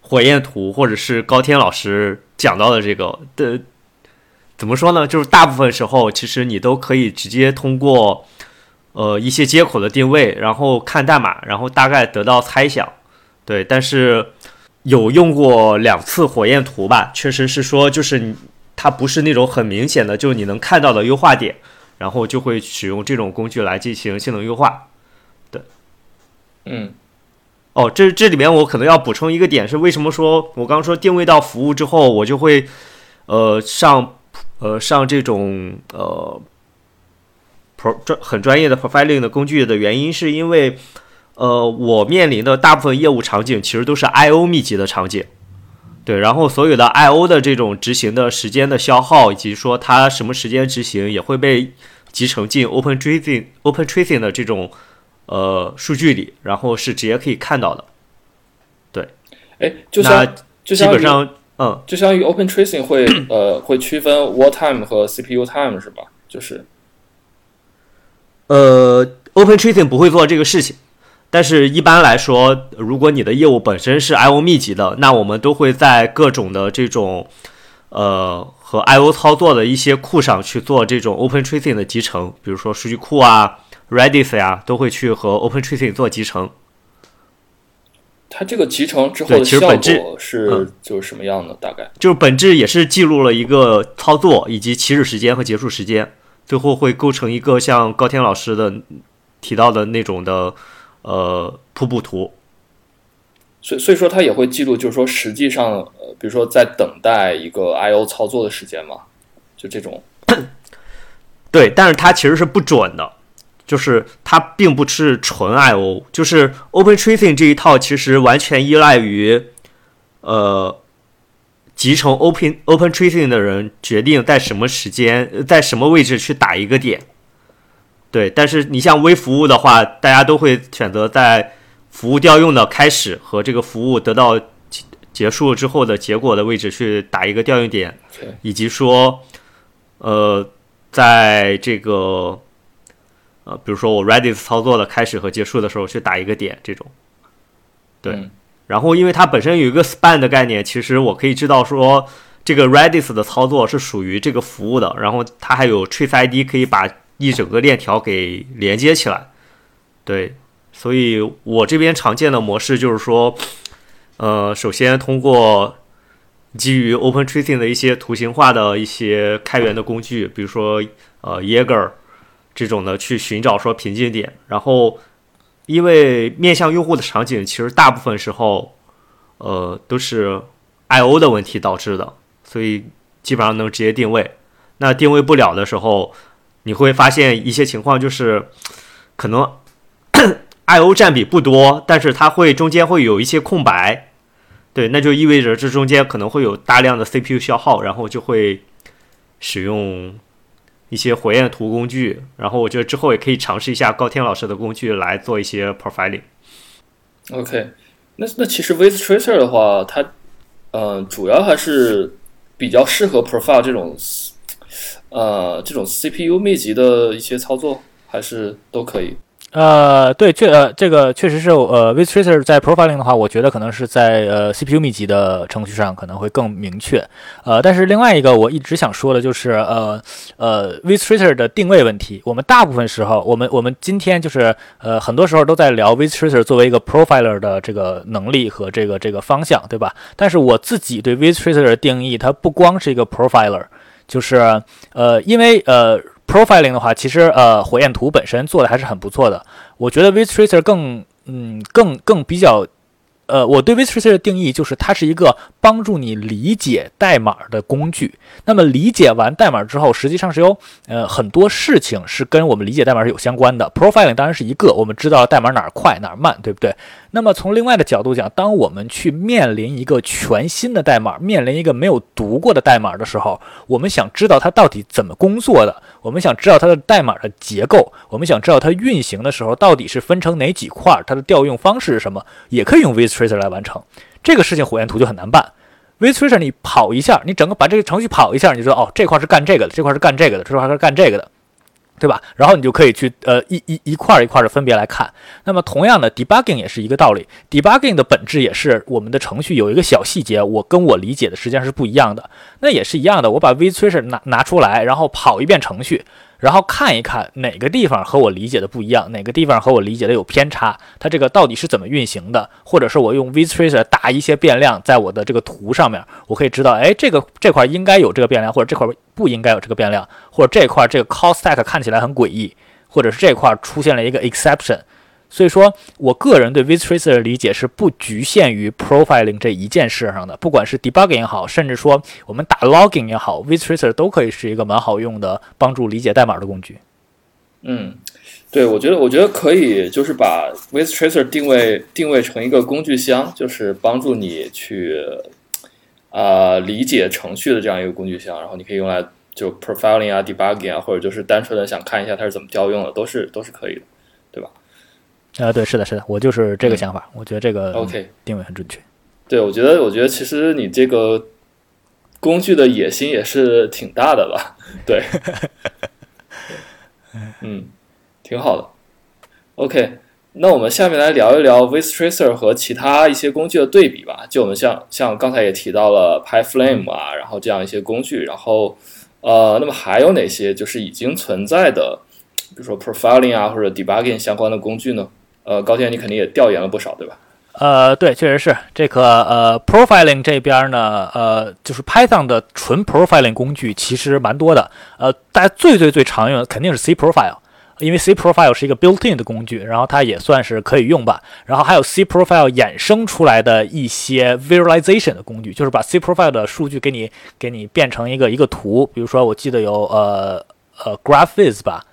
S4: 火焰图，或者是高天老师讲到的这个的，怎么说呢？就是大部分时候，其实你都可以直接通过呃一些接口的定位，然后看代码，然后大概得到猜想。对，但是有用过两次火焰图吧，确实是说，就是它不是那种很明显的，就是你能看到的优化点，然后就会使用这种工具来进行性能优化。
S1: 嗯，
S4: 哦，这这里面我可能要补充一个点是，为什么说我刚刚说定位到服务之后，我就会呃上呃上这种呃 pro 专很专业的 profiling 的工具的原因，是因为呃我面临的大部分业务场景其实都是 I/O 密集的场景，对，然后所有的 I/O 的这种执行的时间的消耗，以及说它什么时间执行，也会被集成进 Open Tracing Open Tracing 的这种。呃，数据里，然后是直接可以看到的。对，
S1: 哎，就像就
S4: 基本上，嗯，
S1: 就相当于 Open Tracing 会呃会区分 Wall Time 和 CPU Time 是吧？就是，
S4: 呃，Open Tracing 不会做这个事情，但是一般来说，如果你的业务本身是 I/O 密集的，那我们都会在各种的这种呃和 I/O 操作的一些库上去做这种 Open Tracing 的集成，比如说数据库啊。Redis 呀，都会去和 Open Tracing 做集成。
S1: 它这个集成之后的效果是就是什么样的？大概
S4: 就是本质也是记录了一个操作以及起始时间和结束时间，最后会构成一个像高天老师的提到的那种的呃瀑布图。
S1: 所以所以说它也会记录，就是说实际上呃，比如说在等待一个 I/O 操作的时间嘛，就这种。
S4: 对，但是它其实是不准的，就是它并不是纯 I/O，就是 Open Tracing 这一套其实完全依赖于呃集成 Open Open Tracing 的人决定在什么时间在什么位置去打一个点。对，但是你像微服务的话，大家都会选择在服务调用的开始和这个服务得到结束之后的结果的位置去打一个调用点，以及说呃。在这个，呃，比如说我 Redis 操作的开始和结束的时候去打一个点，这种，对。然后因为它本身有一个 span 的概念，其实我可以知道说这个 Redis 的操作是属于这个服务的。然后它还有 trace ID 可以把一整个链条给连接起来。对，所以我这边常见的模式就是说，呃，首先通过。基于 Open Tracing 的一些图形化的一些开源的工具，比如说呃 Jaeger 这种的，去寻找说瓶颈点。然后，因为面向用户的场景，其实大部分时候呃都是 I/O 的问题导致的，所以基本上能直接定位。那定位不了的时候，你会发现一些情况就是可能 I/O 占比不多，但是它会中间会有一些空白。对，那就意味着这中间可能会有大量的 CPU 消耗，然后就会使用一些火焰图工具。然后我觉得之后也可以尝试一下高天老师的工具来做一些 profiling。
S1: OK，那那其实 With Tracer 的话，它嗯主要还是比较适合 profile 这种呃这种 CPU 密集的一些操作，还是都可以。
S2: 呃，对，确呃，这个确实是呃，with tracer 在 profiling 的话，我觉得可能是在呃 CPU 密集的程序上可能会更明确。呃，但是另外一个我一直想说的就是呃呃，with tracer 的定位问题。我们大部分时候，我们我们今天就是呃很多时候都在聊 with tracer 作为一个 profiler 的这个能力和这个这个方向，对吧？但是我自己对 with tracer 的定义，它不光是一个 profiler，就是呃，因为呃。Profiling 的话，其实呃，火焰图本身做的还是很不错的。我觉得 Vtracer 更嗯更更比较，呃，我对 Vtracer 的定义就是它是一个帮助你理解代码的工具。那么理解完代码之后，实际上是有呃很多事情是跟我们理解代码是有相关的。Profiling 当然是一个，我们知道代码哪儿快哪儿慢，对不对？那么从另外的角度讲，当我们去面临一个全新的代码，面临一个没有读过的代码的时候，我们想知道它到底怎么工作的，我们想知道它的代码的结构，我们想知道它运行的时候到底是分成哪几块，它的调用方式是什么，也可以用 Vtracer 来完成这个事情。火焰图就很难办，Vtracer 你跑一下，你整个把这个程序跑一下，你就知道哦，这块是干这个的，这块是干这个的，这块是干这个的。对吧？然后你就可以去呃一一一块儿一块儿的分别来看。那么同样的，debugging 也是一个道理。debugging 的本质也是我们的程序有一个小细节，我跟我理解的实际上是不一样的。那也是一样的，我把 Vtracer 拿拿出来，然后跑一遍程序。然后看一看哪个地方和我理解的不一样，哪个地方和我理解的有偏差，它这个到底是怎么运行的？或者是我用 Vtracer 打一些变量在我的这个图上面，我可以知道，哎，这个这块应该有这个变量，或者这块不应该有这个变量，或者这块这个 call stack 看起来很诡异，或者是这块出现了一个 exception。所以说我个人对 Vtracer 的理解是不局限于 profiling 这一件事上的，不管是 debugging 也好，甚至说我们打 logging 也好，Vtracer 都可以是一个蛮好用的帮助理解代码的工具。
S1: 嗯，对，我觉得我觉得可以，就是把 Vtracer 定位定位成一个工具箱，就是帮助你去啊理解程序的这样一个工具箱，然后你可以用来就 profiling 啊，debugging 啊，或者就是单纯的想看一下它是怎么调用的，都是都是可以的，对吧？
S2: 啊，对，是的，是的，我就是这个想法。我觉得这个
S1: OK
S2: 定位很准确。
S1: 对，我觉得，我觉得其实你这个工具的野心也是挺大的吧？对，嗯，挺好的。OK，那我们下面来聊一聊 Vtracer 和其他一些工具的对比吧。就我们像像刚才也提到了 PyFlame 啊，然后这样一些工具，然后呃，那么还有哪些就是已经存在的，比如说 Profiling 啊或者 Debugging 相关的工具呢？呃，高天，你肯定也调研了不少，对吧？
S2: 呃，对，确实是这个呃，profiling 这边呢，呃，就是 Python 的纯 profiling 工具其实蛮多的。呃，大家最最最常用的肯定是 C profile。因为 C Profile 是一个 built-in 的工具，然后它也算是可以用吧。然后还有 C Profile 衍生出来的一些 visualization 的工具，就是把 C Profile 的数据给你给你变成一个一个图。比如说，我记得有呃呃 GraphViz 吧，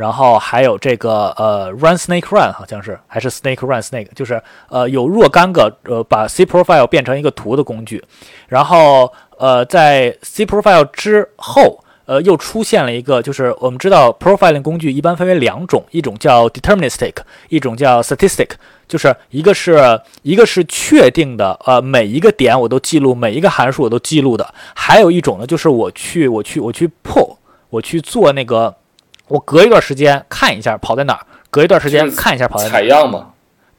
S2: 然后还有这个呃 Run Snake Run 好像是还是 Snake Run Snake，就是呃有若干个呃把 C Profile 变成一个图的工具。然后呃在 C Profile 之后。呃，又出现了一个，就是我们知道 profiling 工具一般分为两种，一种叫 deterministic，一种叫 statistic，就是一个是一个是确定的，呃，每一个点我都记录，每一个函数我都记录的，还有一种呢，就是我去我去我去 pull，我去做那个，我隔一段时间看一下跑在哪儿，隔一段时间看一下跑在哪儿，
S1: 采样嘛。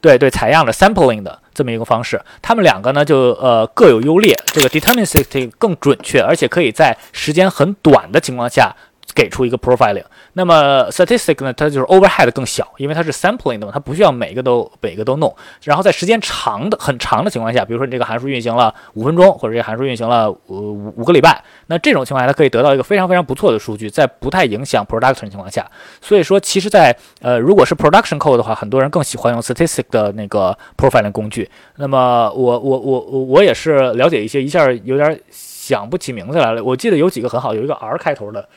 S2: 对对，采样的 sampling 的这么一个方式，他们两个呢就呃各有优劣。这个 deterministic 更准确，而且可以在时间很短的情况下给出一个 profiling。那么 statistic 呢，它就是 overhead 更小，因为它是 sampling 的嘛，它不需要每个都每个都弄。然后在时间长的很长的情况下，比如说你这个函数运行了五分钟，或者这个函数运行了五五个礼拜，那这种情况下它可以得到一个非常非常不错的数据，在不太影响 production 情况下。所以说，其实，在呃如果是 production code 的话，很多人更喜欢用 statistic 的那个 profiling 工具。那么我我我我我也是了解一些，一下有点想不起名字来了。我记得有几个很好，有一个 R 开头的，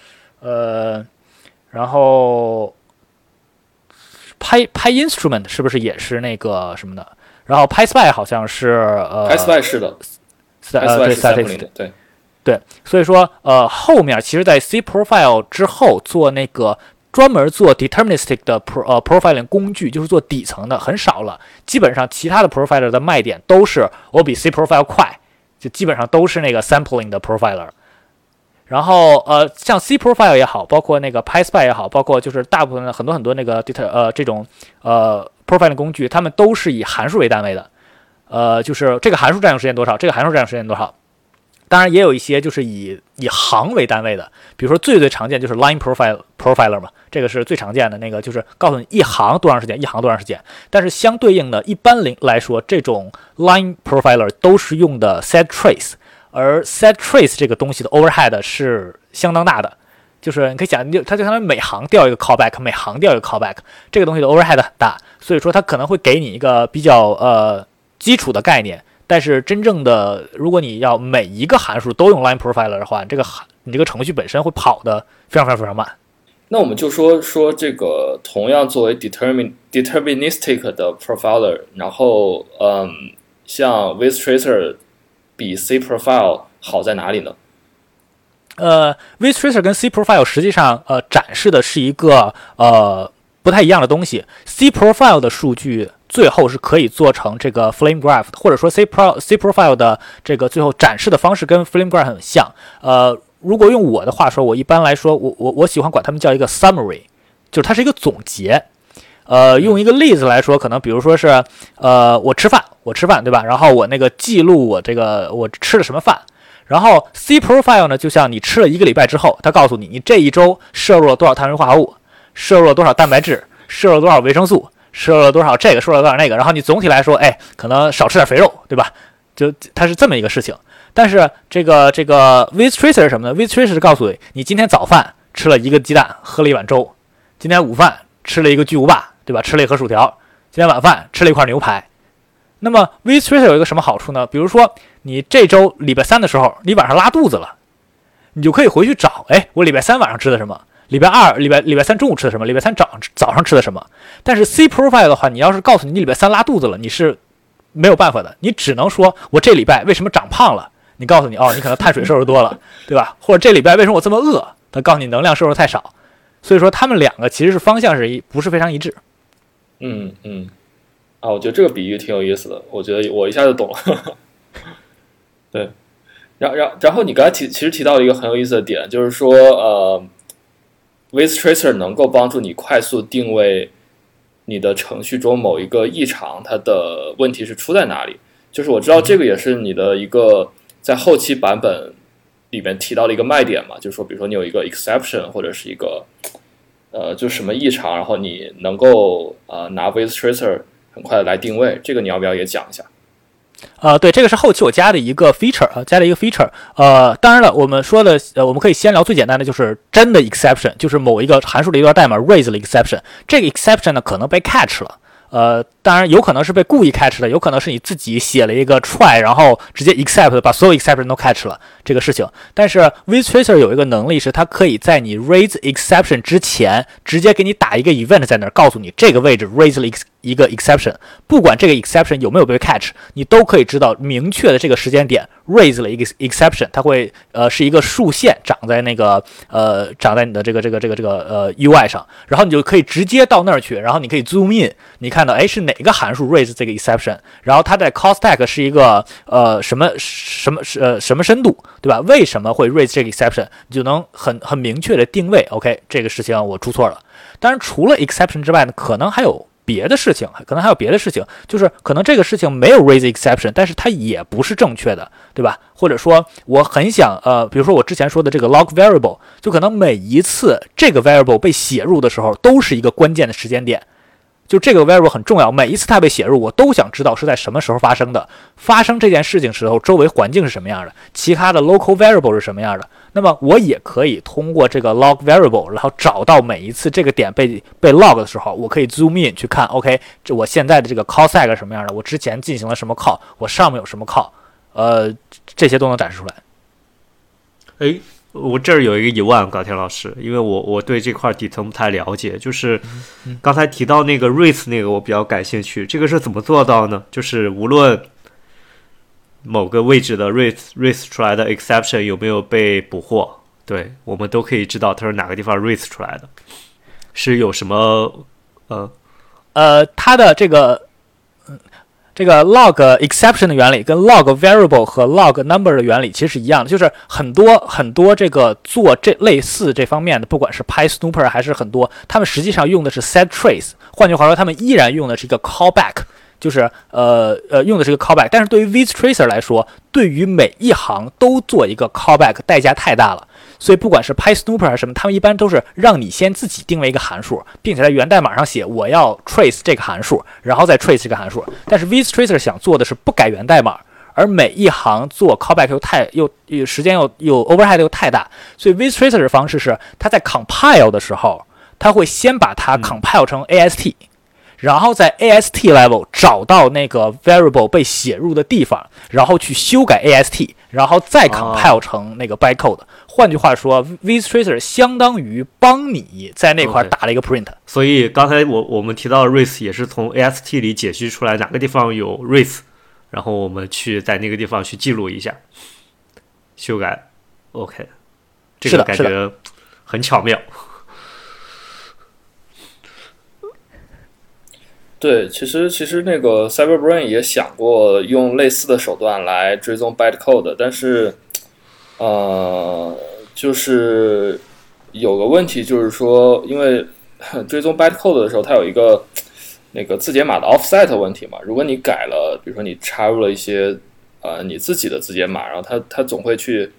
S2: 呃。然后拍拍 instrument 是不是也是那个什么的？然后 PySpy 好像是呃
S1: ，PySpy 是的
S2: 呃对
S1: statistic 对
S2: 对，所以说呃后面其实，在 C Profile 之后做那个专门做 deterministic 的 pro 呃 profiling 工具，就是做底层的很少了。基本上其他的 profiler 的卖点都是我比 C Profile 快，就基本上都是那个 sampling 的 profiler。然后呃，像 C Profile 也好，包括那个 PySpy 也好，包括就是大部分的很多很多那个 data 呃这种呃 profiling 工具，它们都是以函数为单位的，呃，就是这个函数占用时间多少，这个函数占用时间多少。当然也有一些就是以以行为单位的，比如说最最常见就是 Line Profile Profiler 嘛，这个是最常见的那个，就是告诉你一行多长时间，一行多长时间。但是相对应的，一般来来说，这种 Line Profiler 都是用的 Set Trace。而 set trace 这个东西的 overhead 是相当大的，就是你可以想，就它就相当于每行调一个 callback，每行调一个 callback，这个东西的 overhead 很大，所以说它可能会给你一个比较呃基础的概念，但是真正的如果你要每一个函数都用 line profiler 的话，这个函你这个程序本身会跑的非常非常非常慢。
S1: 那我们就说说这个同样作为 determin deterministic 的 profiler，然后嗯，像 with tracer。比 C Profile 好在哪里呢？
S2: 呃，With Tracer 跟 C Profile 实际上呃展示的是一个呃不太一样的东西。C Profile 的数据最后是可以做成这个 Flame Graph，或者说 C Pro C Profile 的这个最后展示的方式跟 Flame Graph 很像。呃，如果用我的话说，我一般来说，我我我喜欢管它们叫一个 Summary，就是它是一个总结。呃，用一个例子来说，可能比如说是，呃，我吃饭，我吃饭，对吧？然后我那个记录我这个我吃了什么饭。然后 C Profile 呢，就像你吃了一个礼拜之后，它告诉你你这一周摄入了多少碳水化合物，摄入了多少蛋白质，摄入了多少维生素，摄入了多少这个，摄入了多少那个。然后你总体来说，哎，可能少吃点肥肉，对吧？就它是这么一个事情。但是这个这个 With Tracer 是什么呢？With Tracer 告诉你，你今天早饭吃了一个鸡蛋，喝了一碗粥，今天午饭吃了一个巨无霸。对吧？吃了一盒薯条，今天晚饭吃了一块牛排。那么 v t r a c e r 有一个什么好处呢？比如说你这周礼拜三的时候，你晚上拉肚子了，你就可以回去找，哎，我礼拜三晚上吃的什么？礼拜二、礼拜礼拜三中午吃的什么？礼拜三早上早上吃的什么？但是 C Profile 的话，你要是告诉你你礼拜三拉肚子了，你是没有办法的，你只能说我这礼拜为什么长胖了？你告诉你哦，你可能碳水摄入多了，对吧？或者这礼拜为什么我这么饿？他告诉你能量摄入太少。所以说他们两个其实是方向是一不是非常一致。
S1: 嗯嗯，啊，我觉得这个比喻挺有意思的，我觉得我一下就懂了。对，然然然后你刚才提其实提到了一个很有意思的点，就是说呃，with tracer 能够帮助你快速定位你的程序中某一个异常，它的问题是出在哪里。就是我知道这个也是你的一个在后期版本里面提到的一个卖点嘛，就是说比如说你有一个 exception 或者是一个。呃，就什么异常，然后你能够呃拿 With Tracer 很快的来定位，这个你要不要也讲一下？
S2: 呃，对，这个是后期我加的一个 feature 啊，加了一个 feature。呃，当然了，我们说的，呃，我们可以先聊最简单的，就是真的 exception，就是某一个函数的一段代码 raise 了 exception，这个 exception 呢可能被 catch 了。呃，当然有可能是被故意 catch 的，有可能是你自己写了一个 try，然后直接 except 把所有 exception 都 catch 了这个事情。但是 vtracer 有一个能力是，它可以在你 raise exception 之前，直接给你打一个 event 在那儿，告诉你这个位置 raise 了 ex 一个 exception，不管这个 exception 有没有被 catch，你都可以知道明确的这个时间点 raise 了一个 exception，它会呃是一个竖线长在那个呃长在你的这个这个这个这个呃 UI 上，然后你就可以直接到那儿去，然后你可以 zoom in，你看到哎是哪个函数 raise 这个 exception，然后它在 call stack 是一个呃什么什么呃什么深度，对吧？为什么会 raise 这个 exception，你就能很很明确的定位，OK 这个事情我出错了。当然除了 exception 之外呢，可能还有。别的事情可能还有别的事情，就是可能这个事情没有 raise exception，但是它也不是正确的，对吧？或者说我很想呃，比如说我之前说的这个 log variable，就可能每一次这个 variable 被写入的时候都是一个关键的时间点。就这个 variable 很重要，每一次它被写入，我都想知道是在什么时候发生的。发生这件事情时候，周围环境是什么样的，其他的 local variable 是什么样的。那么我也可以通过这个 log variable，然后找到每一次这个点被被 log 的时候，我可以 zoom in 去看，OK，这我现在的这个 call stack 是什么样的，我之前进行了什么 call，我上面有什么 call，呃，这些都能展示出来。
S4: 哎。我这儿有一个疑问，高天老师，因为我我对这块底层不太了解，就是刚才提到那个 raise 那个，我比较感兴趣。这个是怎么做到呢？就是无论某个位置的 raise raise 出来的 exception 有没有被捕获，对我们都可以知道它是哪个地方 raise 出来的，是有什么呃
S2: 呃，它的这个。这个 log exception 的原理跟 log variable 和 log number 的原理其实是一样的，就是很多很多这个做这类似这方面的，不管是 PySnooper 还是很多，他们实际上用的是 setTrace，换句话说，他们依然用的是一个 callback，就是呃呃用的是一个 callback，但是对于 vtracer 来说，对于每一行都做一个 callback 代价太大了。所以不管是 PySnooper 还是什么，他们一般都是让你先自己定位一个函数，并且在源代码上写我要 trace 这个函数，然后再 trace 这个函数。但是 vtracer 想做的是不改源代码，而每一行做 callback 又太又又时间又又 overhead 又太大，所以 vtracer 的方式是它在 compile 的时候，它会先把它 compile 成 AST。然后在 AST level 找到那个 variable 被写入的地方，然后去修改 AST，然后再 compile 成那个 bytecode。换句话说，vtracer 相当于帮你在那块打了一个 print。
S4: 所以刚才我我们提到的 race 也是从 AST 里解析出来哪个地方有 race，然后我们去在那个地方去记录一下，修改。OK，这个感觉很巧妙。
S1: 对，其实其实那个 CyberBrain 也想过用类似的手段来追踪 bytecode，但是，呃，就是有个问题，就是说，因为追踪 bytecode 的时候，它有一个那个字节码的 offset 问题嘛。如果你改了，比如说你插入了一些呃你自己的字节码，然后它它总会去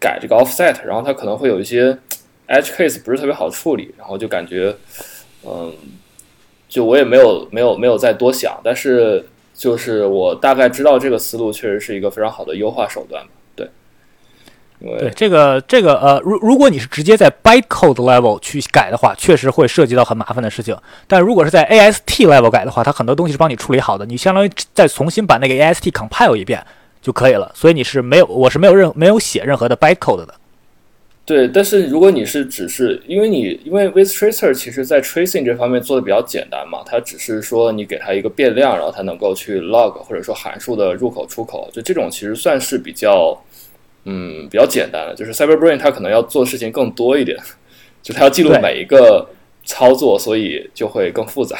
S1: 改这个 offset，然后它可能会有一些 edge case 不是特别好处理，然后就感觉嗯。就我也没有没有没有再多想，但是就是我大概知道这个思路确实是一个非常好的优化手段对，
S2: 对这个这个呃，如如果你是直接在 bytecode level 去改的话，确实会涉及到很麻烦的事情。但如果是在 AST level 改的话，它很多东西是帮你处理好的，你相当于再重新把那个 AST compile 一遍就可以了。所以你是没有，我是没有任没有写任何的 bytecode 的。
S1: 对，但是如果你是只是因为你因为 with tracer 其实在 tracing 这方面做的比较简单嘛，它只是说你给它一个变量，然后它能够去 log 或者说函数的入口出口，就这种其实算是比较嗯比较简单的。就是 CyberBrain 它可能要做事情更多一点，就它要记录每一个操作，所以就会更复杂。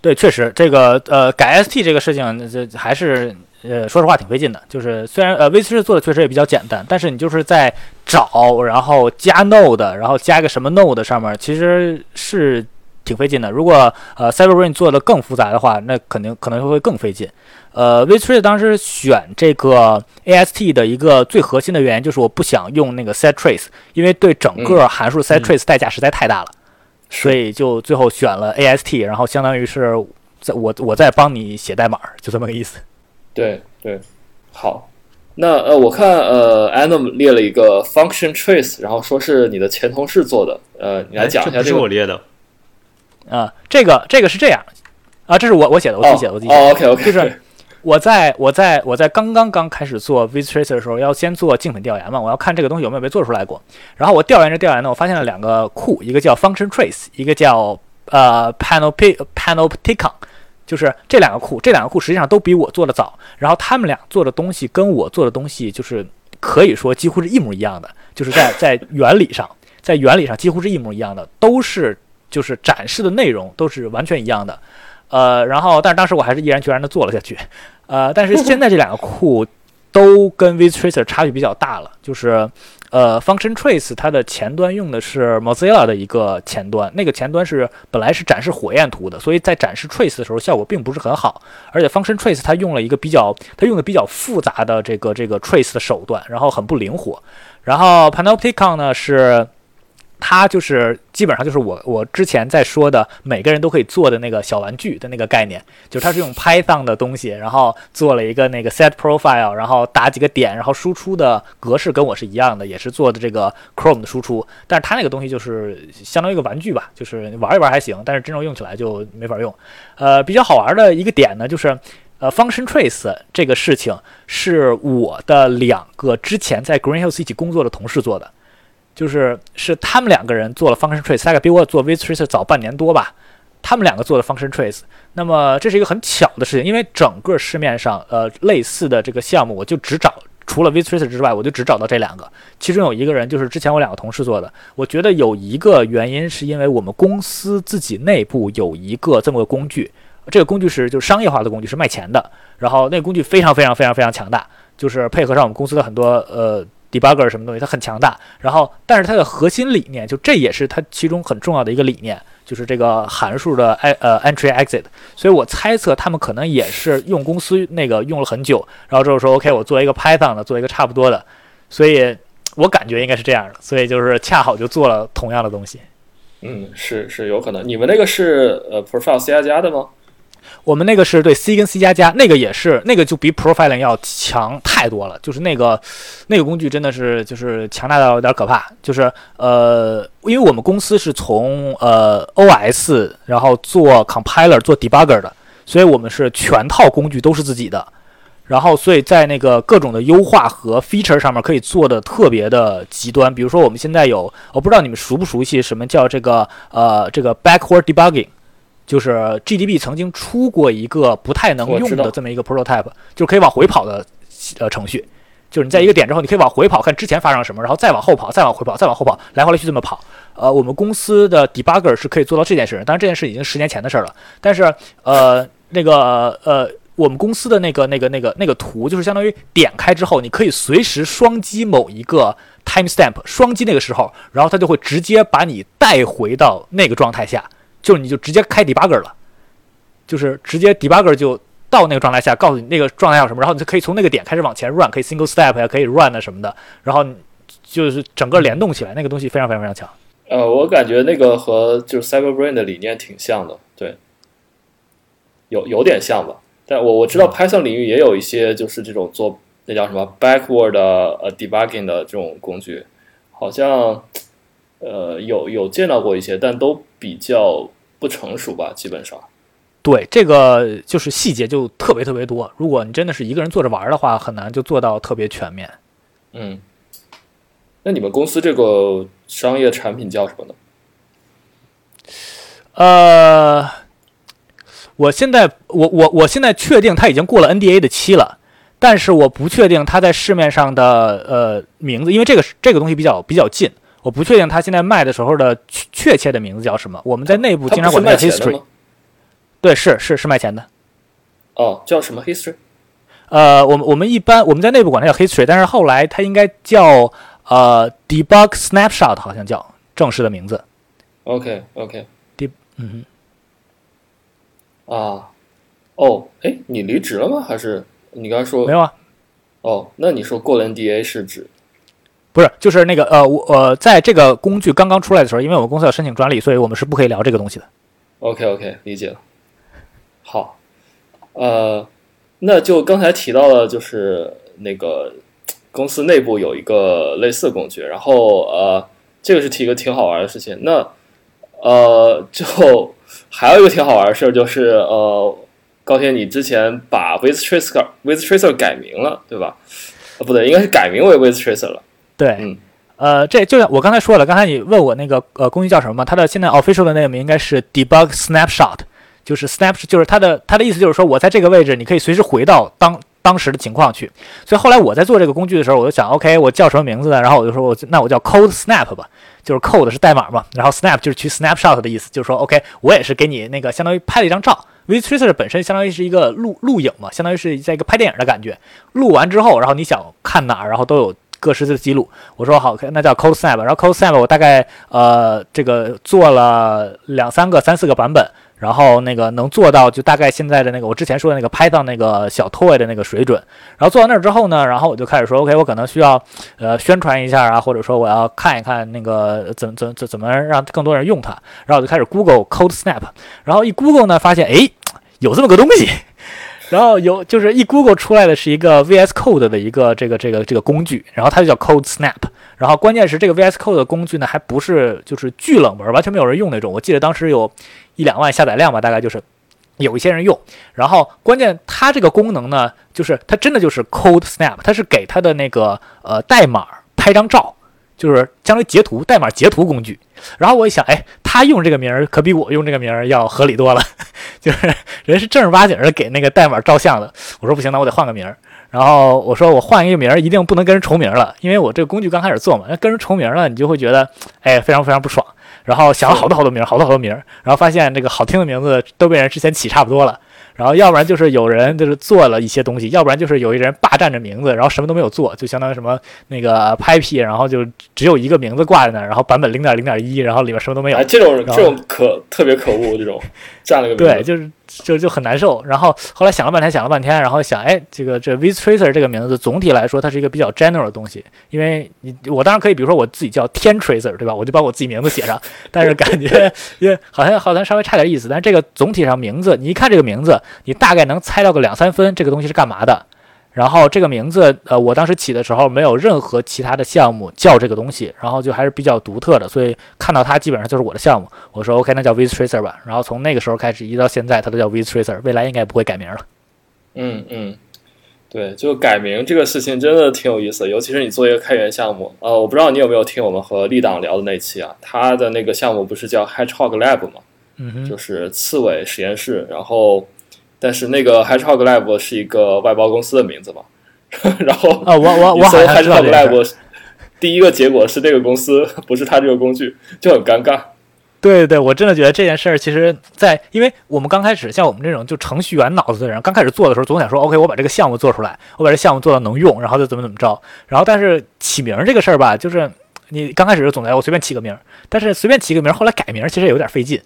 S2: 对，确实这个呃改 ST 这个事情这还是。呃，说实话挺费劲的，就是虽然呃 v 四 c 做的确实也比较简单，但是你就是在找，然后加 node，然后加个什么 node 上面，其实是挺费劲的。如果呃 CyberBrain 做的更复杂的话，那肯定可能会更费劲。呃 v 四 c 当时选这个 AST 的一个最核心的原因就是我不想用那个 setTrace，因为对整个函数 setTrace 代价实在太大了，所以就最后选了 AST，然后相当于是在我我在帮你写代码，就这么个意思。
S1: 对对，好。那呃，我看呃，Adam 列了一个 function trace，然后说是你的前同事做的，呃，你来讲一下
S4: 这不
S1: 这。
S4: 是我列的，
S2: 啊、这个这个是这样啊，这是我我写的，我自己写的，我自己写的。
S1: 哦，OK OK，
S2: 就是我在我在我在刚刚刚开始做 Vis Tracer 的时候，要先做竞品调研嘛，我要看这个东西有没有被做出来过。然后我调研着调研呢，我发现了两个库，一个叫 Function Trace，一个叫呃 Panopti Panopticon。就是这两个库，这两个库实际上都比我做的早，然后他们俩做的东西跟我做的东西就是可以说几乎是一模一样的，就是在 在原理上，在原理上几乎是一模一样的，都是就是展示的内容都是完全一样的。呃，然后但是当时我还是毅然决然的做了下去，呃，但是现在这两个库都跟 Viz Tracer 差距比较大了，就是呃，Function Trace 它的前端用的是 Mozilla 的一个前端，那个前端是本来是展示火焰图的，所以在展示 Trace 的时候效果并不是很好，而且 Function Trace 它用了一个比较它用的比较复杂的这个这个 Trace 的手段，然后很不灵活，然后 Panopticon 呢是。它就是基本上就是我我之前在说的每个人都可以做的那个小玩具的那个概念，就是它是用 Python 的东西，然后做了一个那个 set profile，然后打几个点，然后输出的格式跟我是一样的，也是做的这个 Chrome 的输出，但是它那个东西就是相当于一个玩具吧，就是玩一玩还行，但是真正用起来就没法用。呃，比较好玩的一个点呢，就是呃 Function Trace 这个事情是我的两个之前在 Green Hills 一起工作的同事做的。就是是他们两个人做了 function trace，大概比我做 v t r a c e 早半年多吧。他们两个做的 function trace，那么这是一个很巧的事情，因为整个市面上呃类似的这个项目，我就只找除了 v t r a c e 之外，我就只找到这两个。其中有一个人就是之前我两个同事做的。我觉得有一个原因是因为我们公司自己内部有一个这么个工具，这个工具是就是商业化的工具，是卖钱的。然后那个工具非常非常非常非常强大，就是配合上我们公司的很多呃。Debugger 什么东西，它很强大。然后，但是它的核心理念，就这也是它其中很重要的一个理念，就是这个函数的 i 呃 entry exit。所以我猜测他们可能也是用公司那个用了很久，然后之后说 OK，我做一个 Python 的，做一个差不多的。所以我感觉应该是这样的。所以就是恰好就做了同样的东西。
S1: 嗯，是是有可能。你们那个是呃 Profile C 加加的吗？
S2: 我们那个是对 C 跟 C 加加，那个也是那个就比 Profiling 要强太多了。就是那个那个工具真的是就是强大到有点可怕。就是呃，因为我们公司是从呃 OS 然后做 Compiler 做 Debugger 的，所以我们是全套工具都是自己的。然后所以在那个各种的优化和 feature 上面可以做的特别的极端。比如说我们现在有，我不知道你们熟不熟悉什么叫这个呃这个 backward debugging。就是 GDB 曾经出过一个不太能用的这么一个 prototype，就是可以往回跑的呃程序，就是你在一个点之后，你可以往回跑，看之前发生了什么，然后再往后跑，再往回跑，再往后跑，来回来去这么跑。呃，我们公司的 debugger 是可以做到这件事，当然这件事已经十年前的事了。但是呃，那个呃，我们公司的那个那个那个那个图，就是相当于点开之后，你可以随时双击某一个 timestamp，双击那个时候，然后它就会直接把你带回到那个状态下。就是你就直接开 debugger 了，就是直接 debugger 就到那个状态下，告诉你那个状态有什么，然后你就可以从那个点开始往前 run，可以 single step 呀，可以 run 啊什么的，然后就是整个联动起来，那个东西非常非常非常强。
S1: 呃，我感觉那个和就是 Cyberbrain 的理念挺像的，对，有有点像吧。但我我知道 Python 领域也有一些就是这种做那叫什么 backward 呃 debugging 的这种工具，好像呃有有见到过一些，但都比较。不成熟吧，基本上。
S2: 对，这个就是细节就特别特别多。如果你真的是一个人做着玩的话，很难就做到特别全面。
S1: 嗯，那你们公司这个商业产品叫什么呢？
S2: 呃，我现在我我我现在确定它已经过了 NDA 的期了，但是我不确定它在市面上的呃名字，因为这个这个东西比较比较近。我不确定他现在卖的时候的确切的名字叫什么。我们在内部经常管它叫 history。对，是是是卖钱的。
S1: 哦，叫什么 history？
S2: 呃，我们我们一般我们在内部管它叫 history，但是后来它应该叫呃 debug snapshot，好像叫正式的名字。
S1: OK OK。
S2: deb 嗯
S1: 哼。啊，哦，哎，你离职了吗？还是你刚才说
S2: 没有啊？
S1: 哦，那你说过了 NDA 是指？
S2: 不是，就是那个呃，我呃，在这个工具刚刚出来的时候，因为我们公司要申请专利，所以我们是不可以聊这个东西的。
S1: OK OK，理解了。好，呃，那就刚才提到了，就是那个公司内部有一个类似的工具，然后呃，这个是提一个挺好玩的事情。那呃，就还有一个挺好玩的事儿，就是呃，高天，你之前把 With Tracer With Tracer 改名了，对吧？啊，不对，应该是改名为 With Tracer 了。
S2: 对，
S1: 嗯
S2: 呃，这就像我刚才说了，刚才你问我那个呃工具叫什么嘛？它的现在 official 的 name 应该是 Debug Snapshot，就是 snap，就是它的它的意思就是说我在这个位置，你可以随时回到当当时的情况去。所以后来我在做这个工具的时候，我就想，OK，我叫什么名字呢？然后我就说我那我叫 Code Snap 吧，就是 code 是代码嘛，然后 snap 就是去 snapshot 的意思，就是说 OK，我也是给你那个相当于拍了一张照。V Tracer 本身相当于是一个录录影嘛，相当于是在一个拍电影的感觉。录完之后，然后你想看哪儿，然后都有各式的记录。我说好，那叫 Code Snap。然后 Code Snap 我大概呃这个做了两三个、三四个版本，然后那个能做到就大概现在的那个我之前说的那个 Python 那个小 toy 的那个水准。然后做到那儿之后呢，然后我就开始说 OK，我可能需要呃宣传一下啊，或者说我要看一看那个怎怎怎怎么让更多人用它。然后我就开始 Google Code Snap，然后一 Google 呢发现哎。有这么个东西，然后有就是一 Google 出来的是一个 VS Code 的一个这个这个这个工具，然后它就叫 Code Snap。然后关键是这个 VS Code 的工具呢，还不是就是巨冷门，完全没有人用那种。我记得当时有一两万下载量吧，大概就是有一些人用。然后关键它这个功能呢，就是它真的就是 Code Snap，它是给它的那个呃代码拍张照。就是相当于截图代码截图工具，然后我一想，哎，他用这个名儿可比我用这个名儿要合理多了，就是人是正儿八经的给那个代码照相的。我说不行，那我得换个名儿。然后我说我换一个名儿，一定不能跟人重名了，因为我这个工具刚开始做嘛，那跟人重名了，你就会觉得，哎，非常非常不爽。然后想了好多好多名儿，好多好多名儿，然后发现这个好听的名字都被人之前起差不多了。然后要不然就是有人就是做了一些东西，要不然就是有一人霸占着名字，然后什么都没有做，就相当于什么那个拍 P，然后就只有一个名字挂在那儿，然后版本零点零点一，然后里面什么都没有。
S1: 哎，这种这种可特别可恶，这种占了个
S2: 对，就是就就很难受。然后后来想了半天，想了半天，然后想，哎，这个这 With Tracer 这个名字总体来说它是一个比较 general 的东西，因为你我当然可以，比如说我自己叫天 Tracer，对吧？我就把我自己名字写上，但是感觉因 为好像好像稍微差点意思。但是这个总体上名字，你一看这个名字，你大概能。猜到个两三分，这个东西是干嘛的？然后这个名字，呃，我当时起的时候没有任何其他的项目叫这个东西，然后就还是比较独特的，所以看到它基本上就是我的项目。我说 OK，那叫 Viz Tracer 吧。然后从那个时候开始，一直到现在，它都叫 Viz Tracer，未来应该不会改名了。
S1: 嗯嗯，对，就改名这个事情真的挺有意思，尤其是你做一个开源项目。呃，我不知道你有没有听我们和立党聊的那期啊？他的那个项目不是叫 Hedgehog Lab 吗？
S2: 嗯哼，
S1: 就是刺猬实验室，然后。但是那个 Hedgehog Lab 是一个外包公司的名字嘛，然后
S2: 啊，我我我
S1: 搜 Hedgehog Lab，第一个结果是这个公司 不是他这个工具，就很尴尬。
S2: 对对对，我真的觉得这件事儿，其实，在因为我们刚开始像我们这种就程序员脑子的人，刚开始做的时候，总想说 OK，我把这个项目做出来，我把这项目做到能用，然后就怎么怎么着。然后但是起名这个事儿吧，就是你刚开始就总在我随便起个名，但是随便起个名，后来改名其实也有点费劲。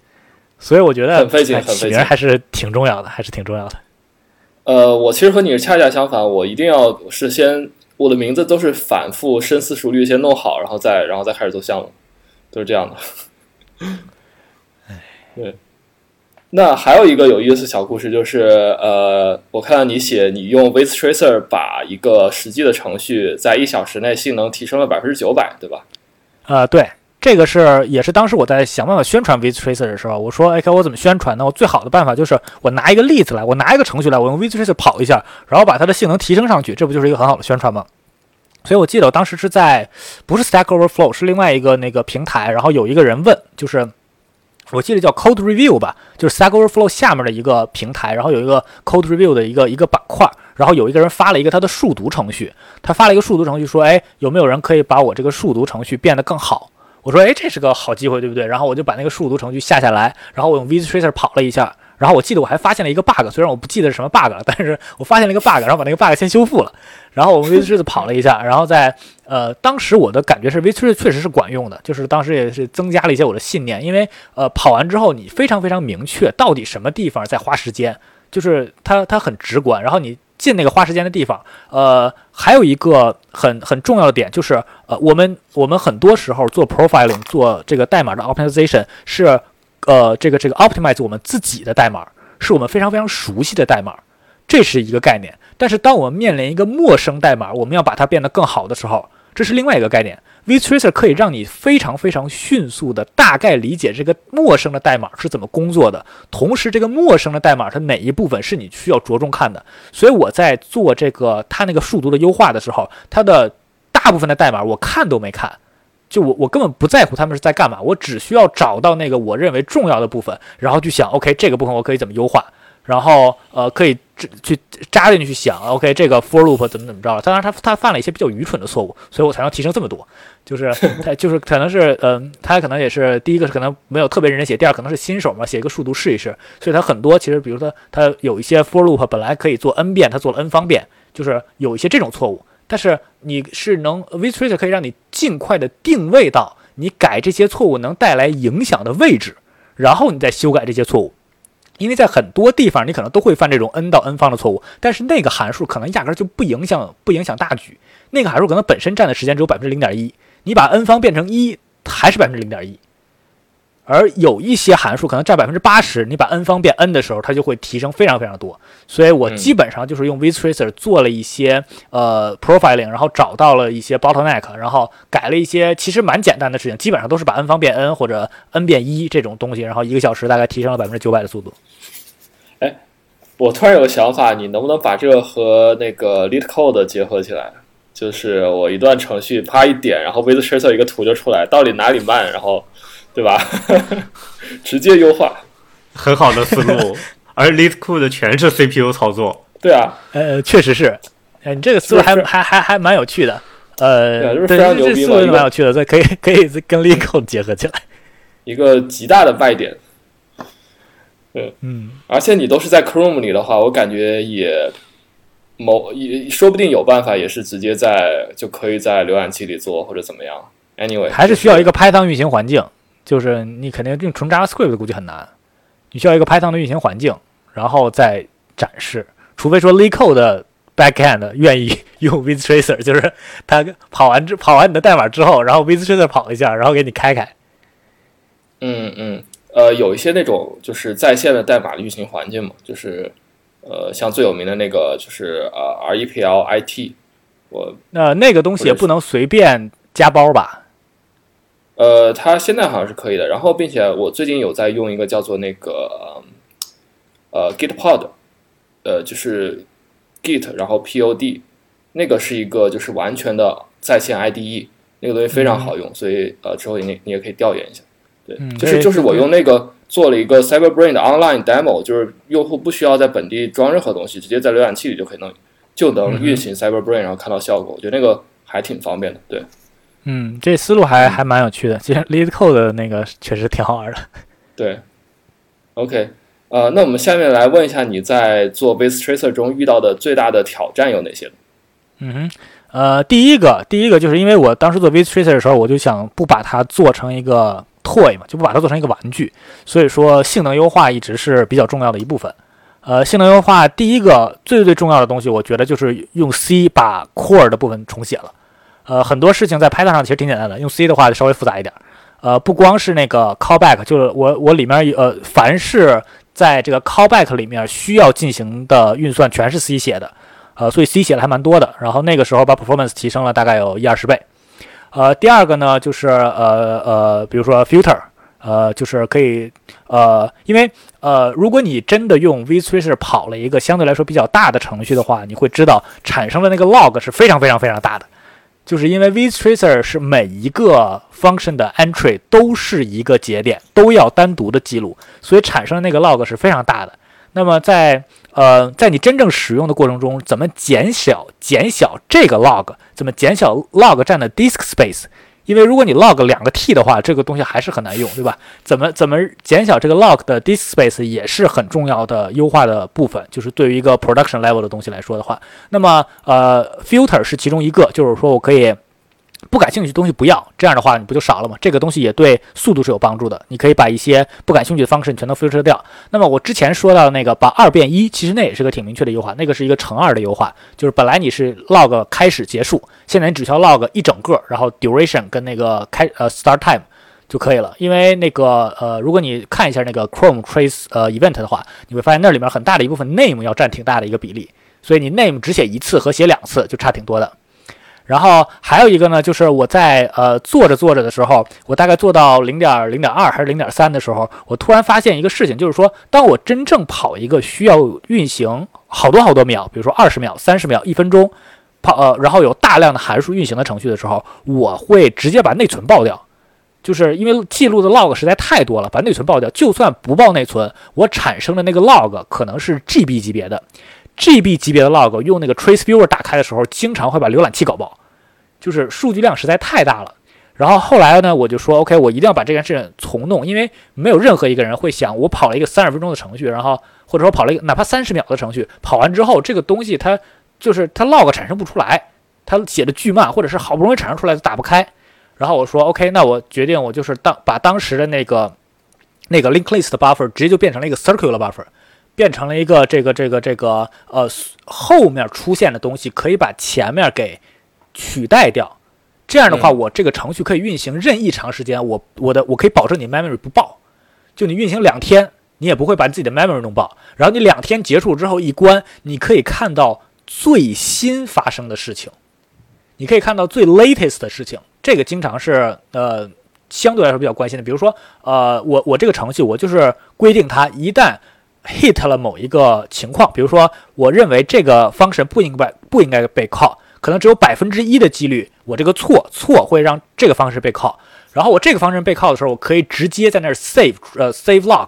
S2: 所以我觉得
S1: 很费劲，很费劲，
S2: 还是挺重要的，还是挺重要的。
S1: 呃，我其实和你是恰恰相反，我一定要是先我的名字都是反复深思熟虑先弄好，然后再然后再开始做项目，都是这样的。
S2: 哎，
S1: 对。那还有一个有意思小故事，就是呃，我看到你写你用 With Tracer 把一个实际的程序在一小时内性能提升了百分之九百，对吧？
S2: 啊，对。这个是也是当时我在想办法宣传 V tracer 的时候，我说，哎，看我怎么宣传呢？我最好的办法就是我拿一个例子来，我拿一个程序来，我用 Viz Tracer 跑一下，然后把它的性能提升上去，这不就是一个很好的宣传吗？所以我记得我当时是在不是 Stack Overflow，是另外一个那个平台，然后有一个人问，就是我记得叫 Code Review 吧，就是 Stack Overflow 下面的一个平台，然后有一个 Code Review 的一个一个板块，然后有一个人发了一个他的数独程序，他发了一个数独程序，说，哎，有没有人可以把我这个数独程序变得更好？我说，哎，这是个好机会，对不对？然后我就把那个数独程序下下来，然后我用 VisTracer 跑了一下，然后我记得我还发现了一个 bug，虽然我不记得是什么 bug 了，但是我发现了一个 bug，然后把那个 bug 先修复了。然后我 VisTracer 跑了一下，然后在呃，当时我的感觉是 VisTracer 确实是管用的，就是当时也是增加了一些我的信念，因为呃，跑完之后你非常非常明确到底什么地方在花时间，就是它它很直观，然后你。进那个花时间的地方，呃，还有一个很很重要的点就是，呃，我们我们很多时候做 profiling 做这个代码的 optimization 是，呃，这个这个 optimize 我们自己的代码，是我们非常非常熟悉的代码。这是一个概念。但是当我们面临一个陌生代码，我们要把它变得更好的时候，这是另外一个概念。vTracer 可以让你非常非常迅速的大概理解这个陌生的代码是怎么工作的，同时这个陌生的代码它哪一部分是你需要着重看的。所以我在做这个它那个数独的优化的时候，它的大部分的代码我看都没看，就我我根本不在乎他们是在干嘛，我只需要找到那个我认为重要的部分，然后去想，OK 这个部分我可以怎么优化。然后，呃，可以去扎进去去想，OK，这个 for loop 怎么怎么着了？当然，他他犯了一些比较愚蠢的错误，所以我才能提升这么多。就是 他就是可能是，嗯，他可能也是第一个是可能没有特别认真写，第二可能是新手嘛，写一个数独试一试。所以他很多其实，比如说他有一些 for loop 本来可以做 n 遍，他做了 n 方遍，就是有一些这种错误。但是你是能 vTracer 可以让你尽快的定位到你改这些错误能带来影响的位置，然后你再修改这些错误。因为在很多地方，你可能都会犯这种 n 到 n 方的错误，但是那个函数可能压根就不影响不影响大局，那个函数可能本身占的时间只有百分之零点一，你把 n 方变成一还是百分之零点一。而有一些函数可能占百分之八十，你把 n 方变 n 的时候，它就会提升非常非常多。所以我基本上就是用 vTracer 做了一些呃 profiling，然后找到了一些 bottleneck，然后改了一些其实蛮简单的事情，基本上都是把 n 方变 n 或者 n 变一这种东西，然后一个小时大概提升了百分之九百的速度。
S1: 哎，我突然有个想法，你能不能把这个和那个 LeetCode 结合起来？就是我一段程序啪一点，然后 vTracer 一个图就出来，到底哪里慢，然后。对吧？直接优化，
S4: 很好的思路。而 LeetCode 全是 CPU 操作。
S1: 对啊，
S2: 呃，确实是。哎，你这个思路还还还还蛮有趣的。呃，
S1: 对，这
S2: 思路蛮有趣的，这可以可以跟 LeetCode 结合起来。
S1: 一个极大的卖点。对嗯，而且你都是在 Chrome 里的话，我感觉也某也说不定有办法，也是直接在就可以在浏览器里做或者怎么样。Anyway，
S2: 还是需要一个 Python 运行环境。就是你肯定用纯 JavaScript 估计很难，你需要一个 Python 的运行环境，然后再展示。除非说 LeetCode 的 backend 愿意用 vTracer，就是他跑完之跑完你的代码之后，然后 vTracer 跑一下，然后给你开开。
S1: 嗯嗯，呃，有一些那种就是在线的代码的运行环境嘛，就是呃，像最有名的那个就是呃 REPL-IT，我
S2: 那那个东西也不能随便加包吧？
S1: 呃，它现在好像是可以的。然后，并且我最近有在用一个叫做那个呃 Gitpod，呃，就是 Git，然后 Pod，那个是一个就是完全的在线 IDE，那个东西非常好用，所以呃，之后你你也可以调研一下。对，就是就是我用那个做了一个 CyberBrain 的 online demo，就是用户不需要在本地装任何东西，直接在浏览器里就可以能就能运行 CyberBrain，然后看到效果。我觉得那个还挺方便的。对。
S2: 嗯，这思路还还蛮有趣的。其实 lead code 的那个确实挺好玩的。
S1: 对，OK，呃，那我们下面来问一下，你在做 Base Tracer 中遇到的最大的挑战有哪些？
S2: 嗯哼，呃，第一个，第一个就是因为我当时做 Base Tracer 的时候，我就想不把它做成一个 toy 嘛，就不把它做成一个玩具，所以说性能优化一直是比较重要的一部分。呃，性能优化第一个最最重要的东西，我觉得就是用 C 把 core 的部分重写了。呃，很多事情在 Python 上其实挺简单的，用 C 的话就稍微复杂一点。呃，不光是那个 callback，就是我我里面呃，凡是在这个 callback 里面需要进行的运算，全是 C 写的。呃，所以 C 写的还蛮多的。然后那个时候把 performance 提升了大概有一二十倍。呃，第二个呢，就是呃呃，比如说 filter，呃，就是可以呃，因为呃，如果你真的用 vTracer 跑了一个相对来说比较大的程序的话，你会知道产生的那个 log 是非常非常非常大的。就是因为 vTracer 是每一个 function 的 entry 都是一个节点，都要单独的记录，所以产生的那个 log 是非常大的。那么在呃在你真正使用的过程中，怎么减小减小这个 log？怎么减小 log 占的 disk space？因为如果你 log 两个 t 的话，这个东西还是很难用，对吧？怎么怎么减小这个 log 的 disk space 也是很重要的优化的部分。就是对于一个 production level 的东西来说的话，那么呃 filter 是其中一个，就是说我可以。不感兴趣的东西不要，这样的话你不就少了吗？这个东西也对速度是有帮助的。你可以把一些不感兴趣的方式你全都 filter 掉。那么我之前说到的那个把二变一，其实那也是个挺明确的优化，那个是一个乘二的优化，就是本来你是 log 开始结束，现在你只需要 log 一整个，然后 duration 跟那个开呃 start time，就可以了。因为那个呃，如果你看一下那个 Chrome Trace 呃 Event 的话，你会发现那里面很大的一部分 name 要占挺大的一个比例，所以你 name 只写一次和写两次就差挺多的。然后还有一个呢，就是我在呃做着做着的时候，我大概做到零点零点二还是零点三的时候，我突然发现一个事情，就是说，当我真正跑一个需要运行好多好多秒，比如说二十秒、三十秒、一分钟，跑呃，然后有大量的函数运行的程序的时候，我会直接把内存爆掉，就是因为记录的 log 实在太多了，把内存爆掉。就算不爆内存，我产生的那个 log 可能是 GB 级别的，GB 级别的 log 用那个 Trace Viewer 打开的时候，经常会把浏览器搞爆。就是数据量实在太大了，然后后来呢，我就说，OK，我一定要把这件事情重弄，因为没有任何一个人会想，我跑了一个三十分钟的程序，然后或者说跑了一个哪怕三十秒的程序，跑完之后这个东西它就是它 log 产生不出来，它写的巨慢，或者是好不容易产生出来都打不开。然后我说，OK，那我决定我就是当把当时的那个那个 linked list buffer 直接就变成了一个 circular buffer，变成了一个这个这个这个呃后面出现的东西可以把前面给。取代掉，这样的话，我这个程序可以运行任意长时间。我我的我可以保证你 memory 不爆，就你运行两天，你也不会把自己的 memory 弄爆。然后你两天结束之后一关，你可以看到最新发生的事情，你可以看到最 latest 的事情。这个经常是呃相对来说比较关心的。比如说呃我我这个程序我就是规定它一旦 hit 了某一个情况，比如说我认为这个 function 不应该不应该被 call。可能只有百分之一的几率，我这个错错会让这个方式被 call，然后我这个方式被 call 的时候，我可以直接在那儿 save 呃 save log，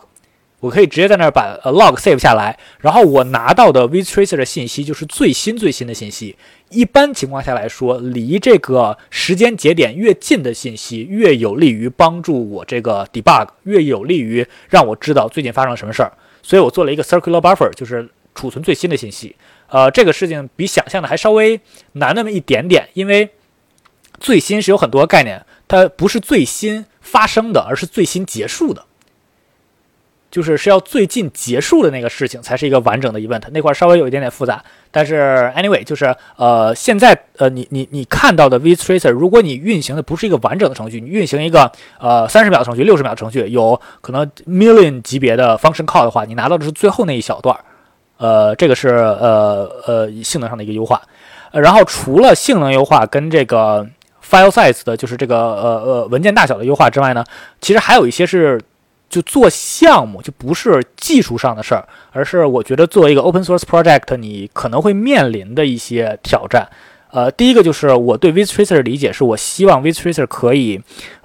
S2: 我可以直接在那儿把 log save 下来，然后我拿到的 vtracer 的信息就是最新最新的信息。一般情况下来说，离这个时间节点越近的信息，越有利于帮助我这个 debug，越有利于让我知道最近发生了什么事儿。所以我做了一个 circular buffer，就是储存最新的信息。呃，这个事情比想象的还稍微难那么一点点，因为最新是有很多概念，它不是最新发生的，而是最新结束的，就是是要最近结束的那个事情才是一个完整的 event，那块稍微有一点点复杂。但是 anyway，就是呃，现在呃，你你你看到的 vtracer，如果你运行的不是一个完整的程序，你运行一个呃三十秒程序、六十秒程序，有可能 million 级别的 function call 的话，你拿到的是最后那一小段。呃，这个是呃呃性能上的一个优化，然后除了性能优化跟这个 file size 的，就是这个呃呃文件大小的优化之外呢，其实还有一些是就做项目就不是技术上的事儿，而是我觉得作为一个 open source project，你可能会面临的一些挑战。呃，第一个就是我对 vtracer 的理解是我希望 vtracer 可以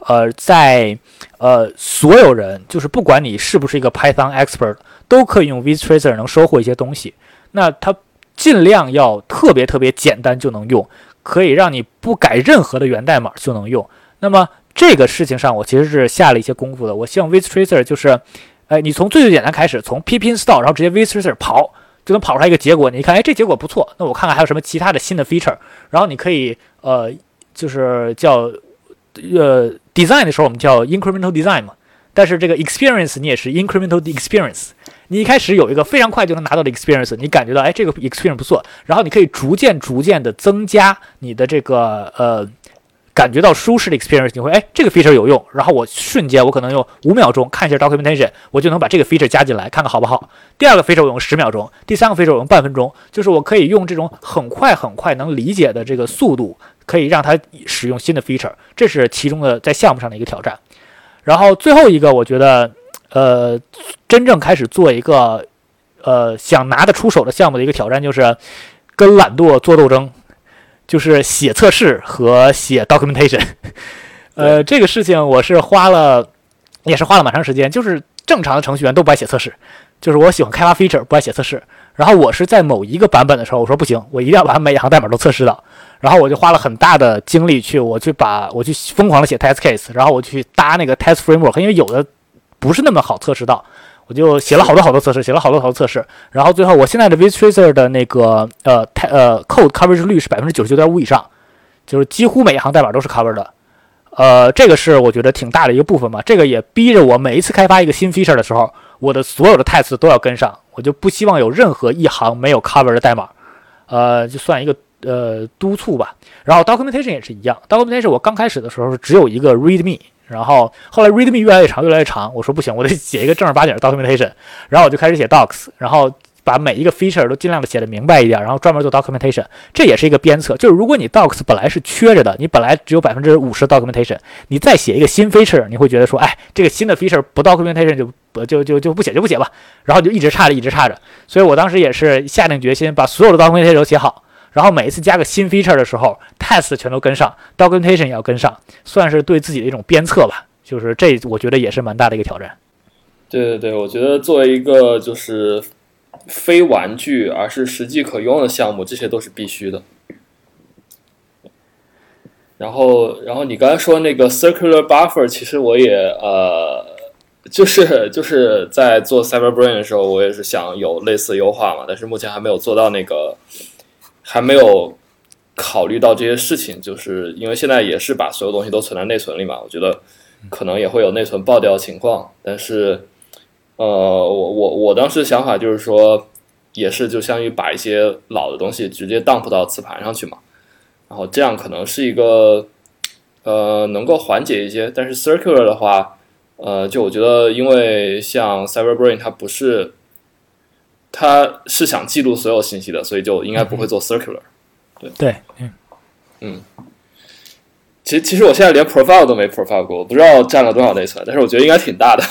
S2: 呃在呃所有人就是不管你是不是一个 Python expert。都可以用 vtracer 能收获一些东西，那它尽量要特别特别简单就能用，可以让你不改任何的源代码就能用。那么这个事情上，我其实是下了一些功夫的。我希望 vtracer 就是，哎，你从最最简单开始，从 P P install，然后直接 vtracer 跑，就能跑出来一个结果。你看，哎，这结果不错，那我看看还有什么其他的新的 feature。然后你可以，呃，就是叫，呃，design 的时候我们叫 incremental design 嘛。但是这个 experience 你也是 incremental experience，你一开始有一个非常快就能拿到的 experience，你感觉到哎这个 experience 不错，然后你可以逐渐逐渐的增加你的这个呃感觉到舒适的 experience，你会哎这个 feature 有用，然后我瞬间我可能用五秒钟看一下 documentation，我就能把这个 feature 加进来看看好不好。第二个 feature 我用十秒钟，第三个 feature 我用半分钟，就是我可以用这种很快很快能理解的这个速度，可以让它使用新的 feature，这是其中的在项目上的一个挑战。然后最后一个，我觉得，呃，真正开始做一个，呃，想拿得出手的项目的一个挑战，就是跟懒惰做斗争，就是写测试和写 documentation。呃，这个事情我是花了，也是花了蛮长时间。就是正常的程序员都不爱写测试，就是我喜欢开发 feature，不爱写测试。然后我是在某一个版本的时候，我说不行，我一定要把每一行代码都测试到。然后我就花了很大的精力去，我去把我去疯狂的写 test case，然后我去搭那个 test framework，因为有的不是那么好测试到，我就写了好多好多测试，写了好多好多测试，然后最后我现在的 vitracer 的那个呃太呃 code coverage 率是百分之九十九点五以上，就是几乎每一行代码都是 cover 的，呃，这个是我觉得挺大的一个部分吧，这个也逼着我每一次开发一个新 feature 的时候，我的所有的 test 都要跟上，我就不希望有任何一行没有 cover 的代码，呃，就算一个。呃，督促吧。然后 documentation 也是一样，documentation 我刚开始的时候只有一个 readme，然后后来 readme 越来越长，越来越长，我说不行，我得写一个正儿八经的 documentation，然后我就开始写 docs，然后把每一个 feature 都尽量的写的明白一点，然后专门做 documentation，这也是一个鞭策。就是如果你 docs 本来是缺着的，你本来只有百分之五十 documentation，你再写一个新 feature，你会觉得说，哎，这个新的 feature 不 documentation 就不就就就不写就不写吧，然后就一直差着一直差着。所以我当时也是下定决心把所有的 documentation 都写好。然后每一次加个新 feature 的时候，test 全都跟上，documentation 也要跟上，算是对自己的一种鞭策吧。就是这，我觉得也是蛮大的一个挑战。
S1: 对对对，我觉得作为一个就是非玩具而是实际可用的项目，这些都是必须的。然后，然后你刚才说那个 circular buffer，其实我也呃，就是就是在做 CyberBrain 的时候，我也是想有类似优化嘛，但是目前还没有做到那个。还没有考虑到这些事情，就是因为现在也是把所有东西都存在内存里嘛，我觉得可能也会有内存爆掉的情况。但是，呃，我我我当时想法就是说，也是就相当于把一些老的东西直接 dump 到磁盘上去嘛，然后这样可能是一个呃能够缓解一些。但是 circular 的话，呃，就我觉得，因为像 CyberBrain 它不是。他是想记录所有信息的，所以就应该不会做 circular。对
S2: 对，嗯
S1: 嗯。其实其实我现在连 profile 都没 profile 过，我不知道占了多少内存，但是我觉得应该挺大的。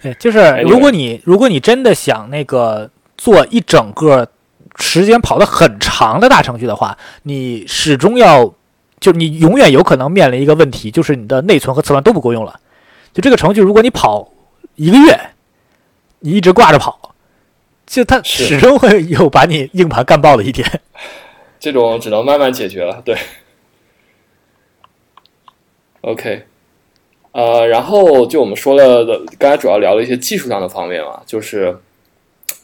S2: 对，就是 如果你如果你真的想那个做一整个时间跑得很长的大程序的话，你始终要就你永远有可能面临一个问题，就是你的内存和磁盘都不够用了。就这个程序，如果你跑一个月，你一直挂着跑。就它始终会有把你硬盘干爆的一天，
S1: 这种只能慢慢解决了。对，OK，呃，然后就我们说了的，刚才主要聊了一些技术上的方面嘛，就是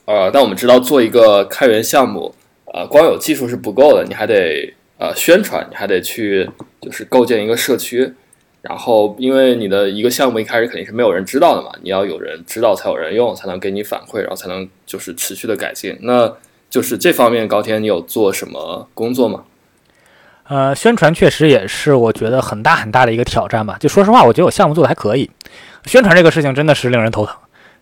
S1: 呃，但我们知道做一个开源项目，呃，光有技术是不够的，你还得呃宣传，你还得去就是构建一个社区。然后，因为你的一个项目一开始肯定是没有人知道的嘛，你要有人知道才有人用，才能给你反馈，然后才能就是持续的改进。那就是这方面，高天你有做什么工作吗？
S2: 呃，宣传确实也是我觉得很大很大的一个挑战吧。就说实话，我觉得我项目做的还可以，宣传这个事情真的是令人头疼。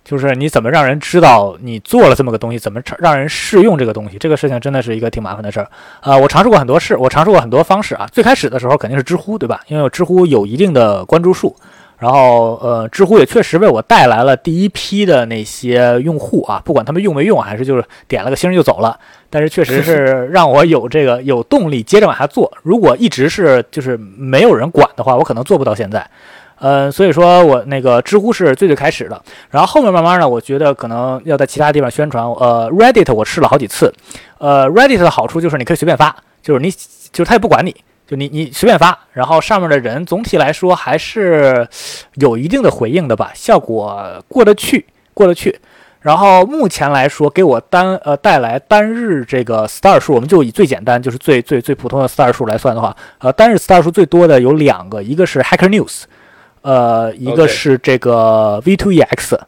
S2: 就是你怎么让人知道你做了这么个东西，怎么让人试用这个东西，这个事情真的是一个挺麻烦的事儿。呃，我尝试过很多事，我尝试过很多方式啊。最开始的时候肯定是知乎，对吧？因为知乎有一定的关注数，然后呃，知乎也确实为我带来了第一批的那些用户啊，不管他们用没用，还是就是点了个星就走了，但是确实是让我有这个有动力接着往下做。如果一直是就是没有人管的话，我可能做不到现在。呃，所以说我那个知乎是最最开始的，然后后面慢慢呢，我觉得可能要在其他地方宣传。呃，Reddit 我试了好几次，呃，Reddit 的好处就是你可以随便发，就是你就是他也不管你，就你你随便发，然后上面的人总体来说还是有一定的回应的吧，效果过得去，过得去。然后目前来说，给我单呃带来单日这个 star 数，我们就以最简单就是最最最普通的 star 数来算的话，呃，单日 star 数最多的有两个，一个是 Hacker News。呃，一个是这个 V2EX，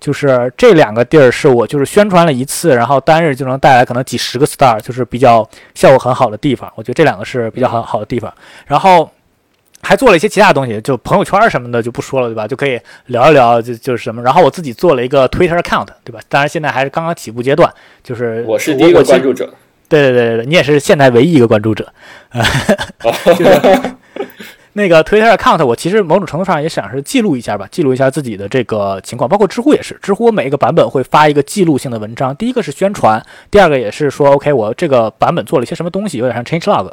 S2: 就是这两个地儿是我就是宣传了一次，然后单日就能带来可能几十个 star，就是比较效果很好的地方。我觉得这两个是比较好好的地方。然后还做了一些其他东西，就朋友圈什么的就不说了，对吧？就可以聊一聊，就就是什么。然后我自己做了一个 Twitter account，对吧？当然现在还是刚刚起步阶段，就是
S1: 我是第一个关注者。
S2: 对对对对对，你也是现在唯一一个关注者。就是。那个 Twitter account，我其实某种程度上也想是记录一下吧，记录一下自己的这个情况。包括知乎也是，知乎我每一个版本会发一个记录性的文章。第一个是宣传，第二个也是说，OK，我这个版本做了一些什么东西，有点像 change log。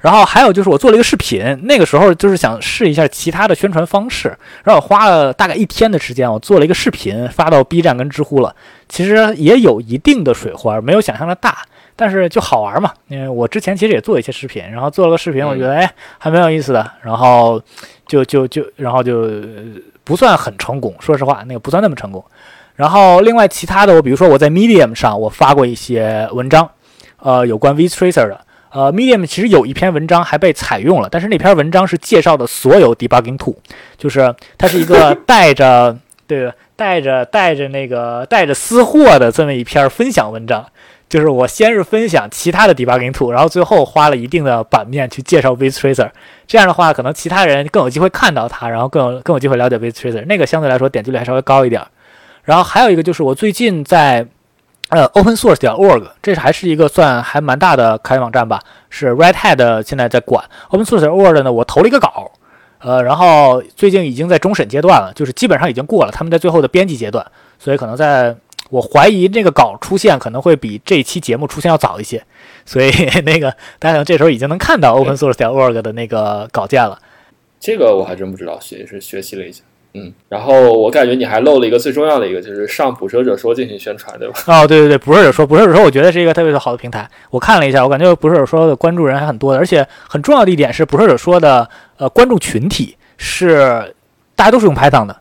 S2: 然后还有就是我做了一个视频，那个时候就是想试一下其他的宣传方式，然后我花了大概一天的时间，我做了一个视频发到 B 站跟知乎了。其实也有一定的水花，没有想象的大。但是就好玩嘛，因为我之前其实也做一些视频，然后做了个视频，我觉得哎还蛮有意思的，然后就就就然后就不算很成功，说实话那个不算那么成功。然后另外其他的，我比如说我在 Medium 上我发过一些文章，呃有关 Vtracer 的，呃 Medium 其实有一篇文章还被采用了，但是那篇文章是介绍的所有 debugging tool，就是它是一个带着 对带着带着那个带着私货的这么一篇分享文章。就是我先是分享其他的 debugging tool，然后最后花了一定的版面去介绍 Viz Tracer。这样的话，可能其他人更有机会看到它，然后更有更有机会了解 Viz Tracer。那个相对来说点击率还稍微高一点。然后还有一个就是我最近在呃 Open Source 点 org，这是还是一个算还蛮大的开源网站吧，是 Red Hat 现在在管 Open Source org 呢。我投了一个稿，呃，然后最近已经在终审阶段了，就是基本上已经过了，他们在最后的编辑阶段，所以可能在。我怀疑那个稿出现可能会比这期节目出现要早一些，所以 那个大家可能这时候已经能看到 open source 点 org 的那个稿件了。
S1: 这个我还真不知道，学是学习了一下。嗯，然后我感觉你还漏了一个最重要的一个，就是上捕蛇者说进行宣传，对吧？
S2: 哦，对对对，捕蛇者说，捕蛇者说，我觉得是一个特别好的平台。我看了一下，我感觉捕蛇者说的关注人还很多的，而且很重要的一点是，捕蛇者说的呃关注群体是大家都是用 Python 的。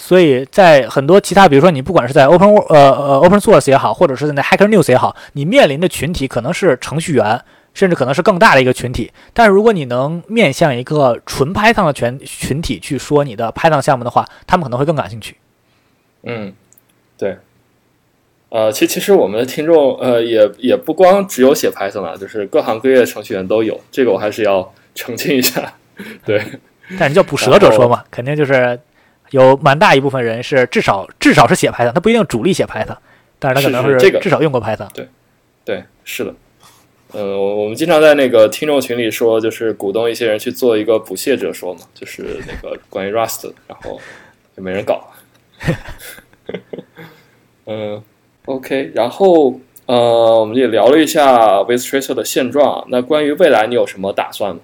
S2: 所以在很多其他，比如说你不管是在 Open 呃呃 Open Source 也好，或者是在那 Hacker News 也好，你面临的群体可能是程序员，甚至可能是更大的一个群体。但是如果你能面向一个纯 Python 的群群体去说你的 Python 项目的话，他们可能会更感兴趣。
S1: 嗯，对。呃，其其实我们的听众呃也也不光只有写 Python 啊，就是各行各业的程序员都有，这个我还是要澄清一下。对。
S2: 但是叫捕蛇者说嘛，肯定就是。有蛮大一部分人是至少至少是写 Python，他不一定主力写 Python，但是他可能
S1: 是这个
S2: 至少用过 Python。
S1: 对，对，是的。呃，我我们经常在那个听众群里说，就是鼓动一些人去做一个捕蟹者说嘛，就是那个关于 Rust，然后就没人搞。嗯，OK，然后呃，我们也聊了一下 With Tracer 的现状。那关于未来，你有什么打算吗？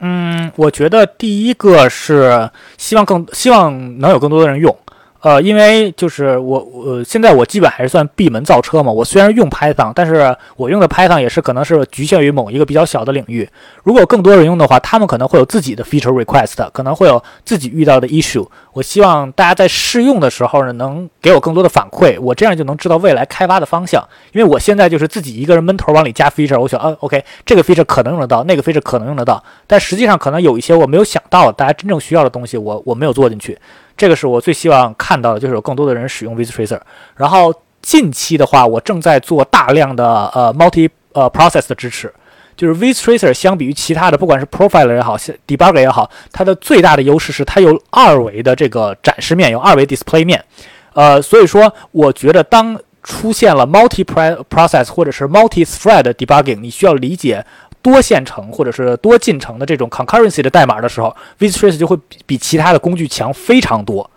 S2: 嗯，我觉得第一个是希望更希望能有更多的人用。呃，因为就是我，我现在我基本还是算闭门造车嘛。我虽然用 Python，但是我用的 Python 也是可能是局限于某一个比较小的领域。如果更多人用的话，他们可能会有自己的 feature request，可能会有自己遇到的 issue。我希望大家在试用的时候呢，能给我更多的反馈，我这样就能知道未来开发的方向。因为我现在就是自己一个人闷头往里加 feature，我想，啊，OK，这个 feature 可能用得到，那个 feature 可能用得到，但实际上可能有一些我没有想到，大家真正需要的东西，我我没有做进去。这个是我最希望看到的，就是有更多的人使用 Viz Tracer。然后近期的话，我正在做大量的呃 multi 呃 process 的支持。就是 Viz Tracer 相比于其他的，不管是 profiler 也好，debugger 也好，它的最大的优势是它有二维的这个展示面，有二维 display 面。呃，所以说我觉得当出现了 multi process 或者是 multi thread debugging，你需要理解。多线程或者是多进程的这种 concurrency 的代码的时候，Vtrace 就会比其他的工具强非常多，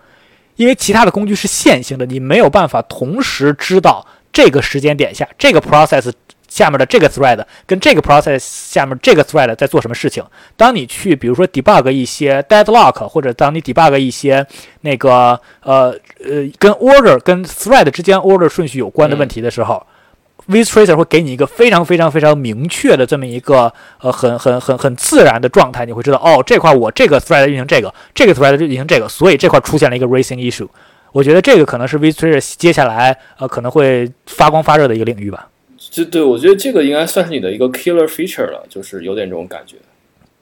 S2: 因为其他的工具是线性的，你没有办法同时知道这个时间点下这个 process 下面的这个 thread 跟这个 process 下面这个 thread 在做什么事情。当你去比如说 debug 一些 deadlock，或者当你 debug 一些那个呃呃跟 order 跟 thread 之间 order 顺序有关的问题的时候。Tracer 会给你一个非常非常非常明确的这么一个呃很很很很自然的状态，你会知道哦这块我这个 thread 运行这个，这个 thread 运行这个，所以这块出现了一个 racing issue。我觉得这个可能是 Viz Tracer 接下来呃可能会发光发热的一个领域吧。
S1: 就对我觉得这个应该算是你的一个 killer feature 了，就是有点这种感觉。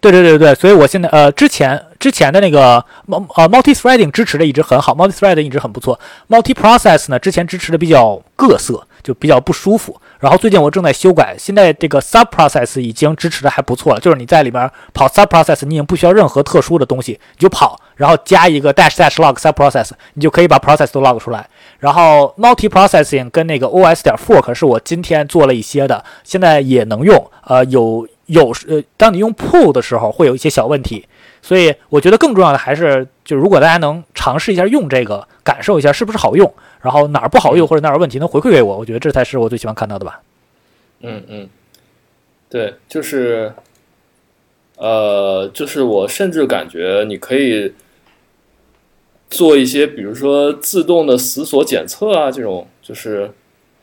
S2: 对对对对，所以我现在呃之前之前的那个呃 multi threading 支持的一直很好，multi threading 一直很不错，multi process 呢之前支持的比较各色。就比较不舒服，然后最近我正在修改，现在这个 sub process 已经支持的还不错了，就是你在里面跑 sub process，你已经不需要任何特殊的东西，你就跑，然后加一个 dash dash log sub process，你就可以把 process 都 log 出来。然后 multi processing 跟那个 os 点 fork 是我今天做了一些的，现在也能用，呃，有有呃，当你用 pull 的时候会有一些小问题，所以我觉得更重要的还是，就如果大家能尝试一下用这个，感受一下是不是好用。然后哪儿不好用或者哪儿有问题能回馈给我，我觉得这才是我最喜欢看到的吧。
S1: 嗯嗯，对，就是，呃，就是我甚至感觉你可以做一些，比如说自动的死锁检测啊，这种，就是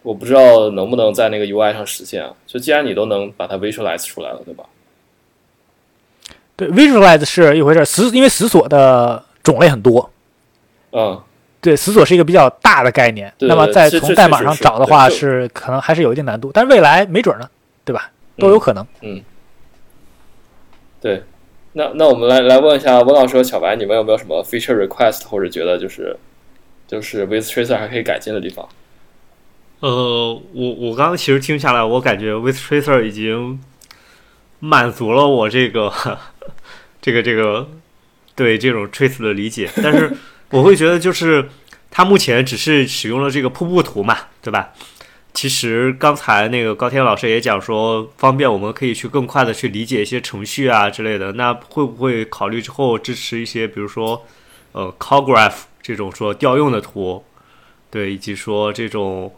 S1: 我不知道能不能在那个 UI 上实现啊。就既然你都能把它 visualize 出来了，对吧？
S2: 对，visualize 是一回事，死因为死锁的种类很多。
S1: 嗯。
S2: 对，死锁是一个比较大的概念，那么在从代码上找的话，是可能还是有一定难度，但是未来没准呢，对吧？都有可能。
S1: 嗯，对，那那我们来来问一下温老师和小白，你们有没有什么 feature request 或者觉得就是就是 with tracer 还可以改进的地方？
S4: 呃，我我刚刚其实听下来，我感觉 With Tracer 已经满足了我这个这个这个对这种 trace 的理解，但是我会觉得就是它目前只是使用了这个瀑布图嘛，对吧？其实刚才那个高天老师也讲说，方便我们可以去更快的去理解一些程序啊之类的。那会不会考虑之后支持一些，比如说呃 call graph 这种说调用的图，对，以及说这种。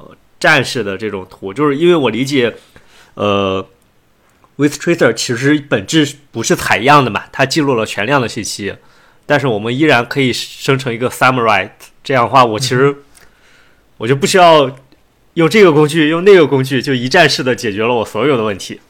S4: 呃，战士的这种图，就是因为我理解，呃，with tracer 其实本质不是采样的嘛，它记录了全量的信息，但是我们依然可以生成一个 summary，这样的话，我其实我就不需要用这个工具，用那个工具，就一站式的解决了我所有的问题。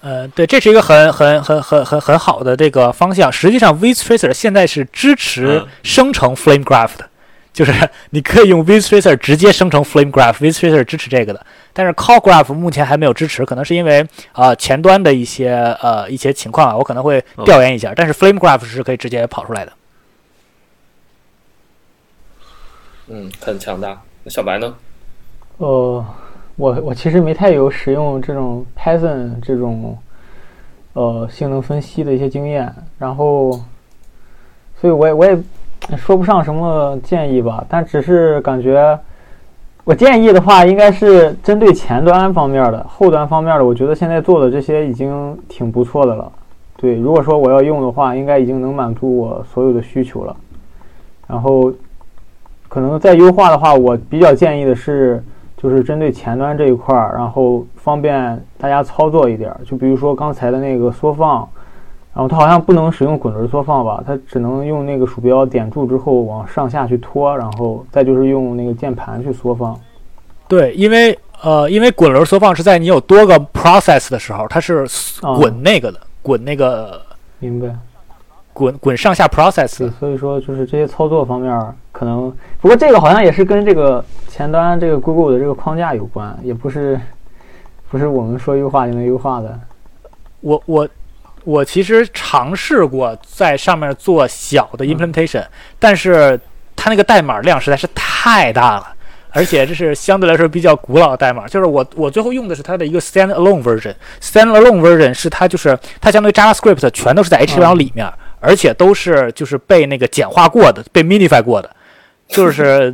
S2: 呃，对，这是一个很很很很很很好的这个方向。实际上，Vtracer 现在是支持生成 Flame Graph 的，就是你可以用 Vtracer 直接生成 Flame Graph，Vtracer 支持这个的。但是 Call Graph 目前还没有支持，可能是因为啊前端的一些呃一些情况啊，我可能会调研一下。但是 Flame Graph 是可以直接跑出来的。
S1: 嗯，很强大。那小白呢？
S3: 呃。我我其实没太有使用这种 Python 这种呃性能分析的一些经验，然后，所以我也我也说不上什么建议吧，但只是感觉我建议的话，应该是针对前端方面的，后端方面的，我觉得现在做的这些已经挺不错的了。对，如果说我要用的话，应该已经能满足我所有的需求了。然后，可能再优化的话，我比较建议的是。就是针对前端这一块儿，然后方便大家操作一点。就比如说刚才的那个缩放，然后它好像不能使用滚轮缩放吧？它只能用那个鼠标点住之后往上下去拖，然后再就是用那个键盘去缩放。
S2: 对，因为呃，因为滚轮缩放是在你有多个 process 的时候，它是滚那个的，滚那个。
S3: 明白。
S2: 滚滚上下 process，
S3: 所以说就是这些操作方面可能，不过这个好像也是跟这个前端这个 Google 的这个框架有关，也不是不是我们说优化就能优化的。
S2: 我我我其实尝试过在上面做小的 implementation，但是它那个代码量实在是太大了，而且这是相对来说比较古老的代码。就是我我最后用的是它的一个 standalone version，standalone version 是它就是它相当于 JavaScript 全都是在 HTML 里面。而且都是就是被那个简化过的，被 minify 过的，就是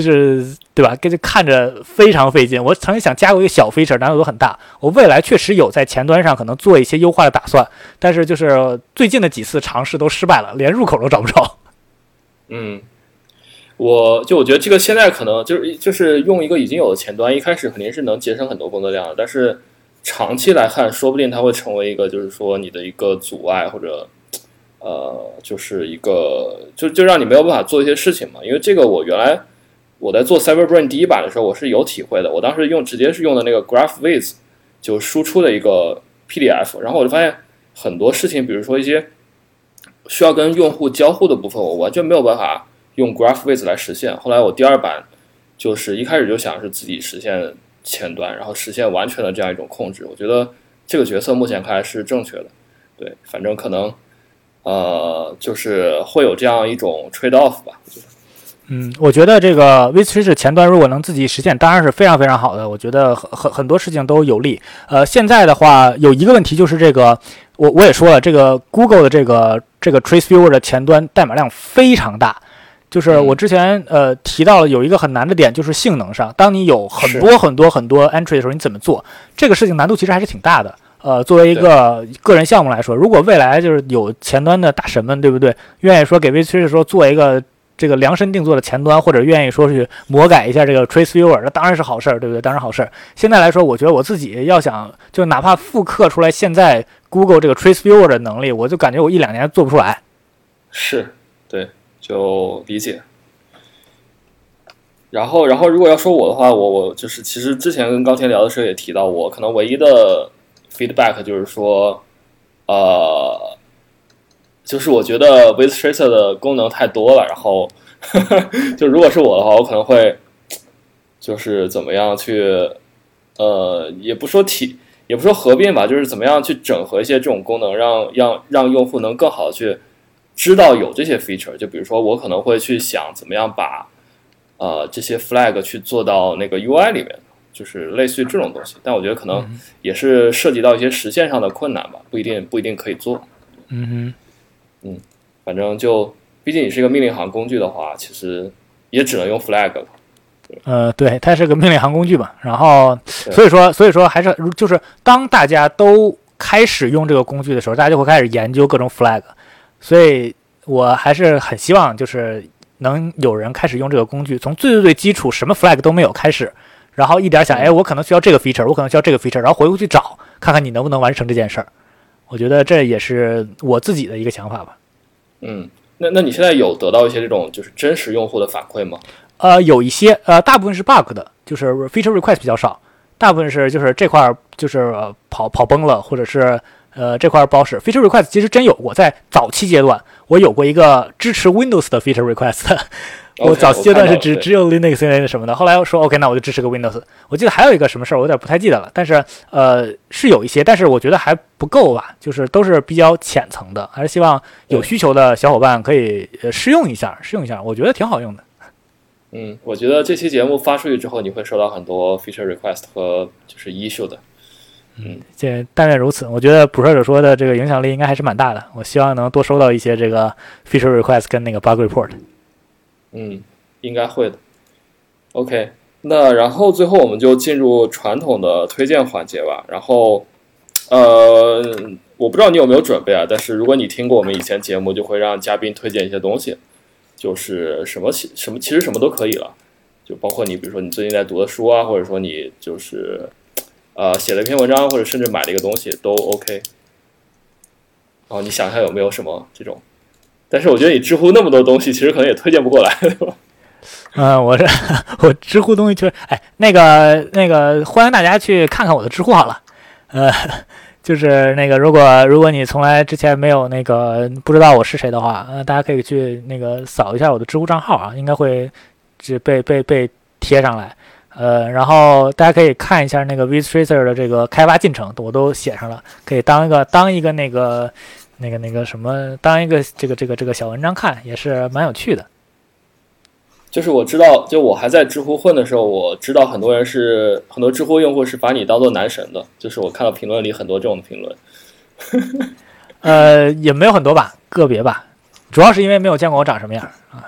S2: 就是对吧？跟着看着非常费劲。我曾经想加过一个小 feature，难度都很大。我未来确实有在前端上可能做一些优化的打算，但是就是最近的几次尝试都失败了，连入口都找不着。
S1: 嗯，我就我觉得这个现在可能就是就是用一个已经有的前端，一开始肯定是能节省很多工作量的，但是。长期来看，说不定它会成为一个，就是说你的一个阻碍，或者，呃，就是一个，就就让你没有办法做一些事情嘛。因为这个，我原来我在做 CyberBrain 第一版的时候，我是有体会的。我当时用直接是用的那个 GraphViz，就输出的一个 PDF，然后我就发现很多事情，比如说一些需要跟用户交互的部分，我完全没有办法用 GraphViz 来实现。后来我第二版就是一开始就想是自己实现。前端，然后实现完全的这样一种控制，我觉得这个角色目前看来是正确的。对，反正可能，呃，就是会有这样一种 trade off 吧。
S2: 嗯，我觉得这个 v s t r a 前端如果能自己实现，当然是非常非常好的。我觉得很很很多事情都有利。呃，现在的话有一个问题就是这个，我我也说了，这个 Google 的这个这个 Trace Viewer 的前端代码量非常大。就是我之前呃提到了有一个很难的点，就是性能上。当你有很多很多很多 entry 的时候，你怎么做这个事情难度其实还是挺大的。呃，作为一个个人项目来说，如果未来就是有前端的大神们，对不对？愿意说给 v t r a c e 说做一个这个量身定做的前端，或者愿意说去魔改一下这个 Trace Viewer，那当然是好事儿，对不对？当然好事儿。现在来说，我觉得我自己要想就哪怕复刻出来现在 Google 这个 Trace Viewer 的能力，我就感觉我一两年做不出来。
S1: 是，对。就理解，然后，然后如果要说我的话，我我就是其实之前跟高天聊的时候也提到，我可能唯一的 feedback 就是说，呃，就是我觉得 with tracer 的功能太多了，然后 就如果是我的话，我可能会就是怎么样去，呃，也不说提，也不说合并吧，就是怎么样去整合一些这种功能，让让让用户能更好的去。知道有这些 feature，就比如说我可能会去想怎么样把呃这些 flag 去做到那个 UI 里面，就是类似于这种东西。但我觉得可能也是涉及到一些实现上的困难吧，不一定不一定可以做。
S2: 嗯哼，
S1: 反正就毕竟你是一个命令行工具的话，其实也只能用 flag 了。
S2: 呃，对，它是个命令行工具嘛。然后，所以说，所以说还是就是当大家都开始用这个工具的时候，大家就会开始研究各种 flag。所以我还是很希望就是能有人开始用这个工具，从最最最基础什么 flag 都没有开始，然后一点想，哎，我可能需要这个 feature，我可能需要这个 feature，然后回过去找，看看你能不能完成这件事儿。我觉得这也是我自己的一个想法吧。
S1: 嗯，那那你现在有得到一些这种就是真实用户的反馈吗？
S2: 呃，有一些呃，大部分是 bug 的，就是 feature request 比较少，大部分是就是这块儿就是、呃跑跑崩了，或者是呃这块儿不好使。feature request 其实真有过，在早期阶段我有过一个支持 Windows 的 feature request，我早期阶段是只只有 Linux 那什么的，后来我说 OK，那我就支持个 Windows。我记得还有一个什么事儿，我有点不太记得了，但是呃是有一些，但是我觉得还不够吧，就是都是比较浅层的，还是希望有需求的小伙伴可以呃试用一下，试用一下，我觉得挺好用的。
S1: 嗯，我觉得这期节目发出去之后，你会收到很多 feature request 和就是 issue 的。
S2: 这但愿如此，我觉得捕蛇者说的这个影响力应该还是蛮大的。我希望能多收到一些这个 feature request 跟那个 bug report。
S1: 嗯，应该会的。OK，那然后最后我们就进入传统的推荐环节吧。然后，呃，我不知道你有没有准备啊，但是如果你听过我们以前节目，就会让嘉宾推荐一些东西，就是什么什么其实什么都可以了，就包括你比如说你最近在读的书啊，或者说你就是呃写了一篇文章，或者甚至买了一个东西都 OK。哦，你想一下有没有什么这种？但是我觉得你知乎那么多东西，其实可能也推荐不过来，对吧？
S2: 嗯、我是我知乎东西确实，哎，那个那个，欢迎大家去看看我的知乎好了。呃，就是那个，如果如果你从来之前没有那个不知道我是谁的话，呃，大家可以去那个扫一下我的知乎账号啊，应该会只被被被贴上来。呃，然后大家可以看一下那个 vTracer 的这个开发进程，我都写上了，可以当一个当一个那个那个那个什么，当一个这个这个这个小文章看，也是蛮有趣的。
S1: 就是我知道，就我还在知乎混的时候，我知道很多人是很多知乎用户是把你当做男神的，就是我看到评论里很多这种评论。
S2: 呃，也没有很多吧，个别吧，主要是因为没有见过我长什么样啊。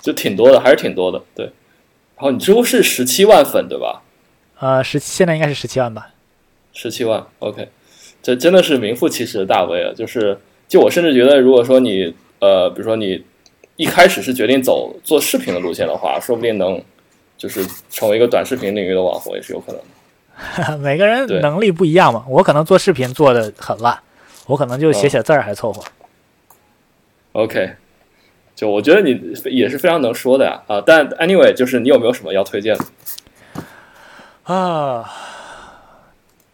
S1: 就挺多的，还是挺多的，对。然后你知乎是十七万粉对吧？
S2: 呃，十现在应该是十七万吧。
S1: 十七万，OK，这真的是名副其实的大 V 啊！就是，就我甚至觉得，如果说你呃，比如说你一开始是决定走做视频的路线的话，说不定能就是成为一个短视频领域的网红也是有可能的。
S2: 每个人能力不一样嘛，我可能做视频做的很烂，我可能就写写字儿还凑合。
S1: OK，就我觉得你也是非常能说的呀啊！但 anyway，就是你有没有什么要推荐的？
S2: 啊，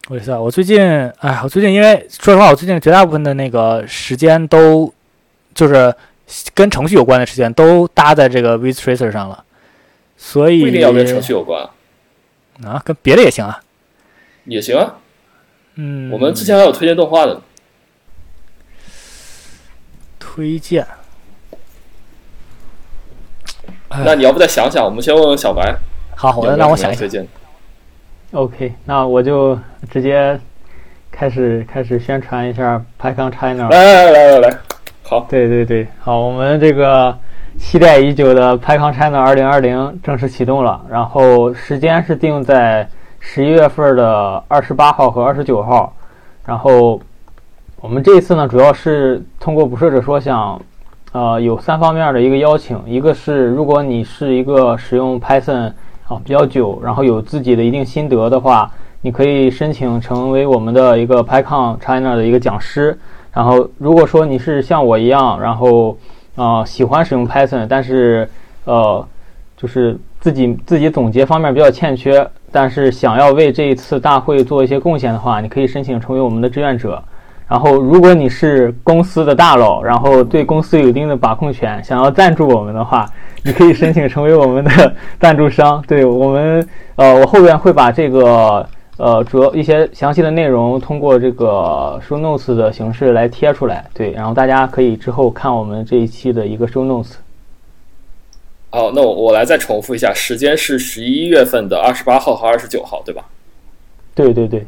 S2: 我知道，我最近，哎，我最近因为说实话，我最近绝大部分的那个时间都就是跟程序有关的时间都搭在这个 vTracer 上了，所以
S1: 不一定要跟程序有关，
S2: 啊，跟别的也行啊。
S1: 也行啊。
S2: 嗯，
S1: 我们之前还有推荐动画的，
S2: 推荐，哎
S1: 那你要不再想想？我们先问问小白，
S2: 好，我让我想一想。
S3: OK，那我就直接开始开始宣传一下 PyCon China。
S1: 来来来来来来，好，
S3: 对对对，好，我们这个期待已久的 PyCon China 2020正式启动了，然后时间是定在十一月份的二十八号和二十九号，然后我们这一次呢，主要是通过捕摄者说想，呃，有三方面的一个邀请，一个是如果你是一个使用 Python 啊比较久，然后有自己的一定心得的话，你可以申请成为我们的一个 PyCon China 的一个讲师。然后，如果说你是像我一样，然后啊、喜欢使用 Python，但是呃就是自己自己总结方面比较欠缺，但是想要为这一次大会做一些贡献的话，你可以申请成为我们的志愿者。然后，如果你是公司的大佬，然后对公司有一定的把控权，想要赞助我们的话，你可以申请成为我们的赞助商。对我们，呃，我后边会把这个呃，主要一些详细的内容通过这个 show notes 的形式来贴出来，对，然后大家可以之后看我们这一期的一个 show notes。
S1: 好，那我我来再重复一下，时间是十一月份的二十八号和二十九号，对吧？
S3: 对对对。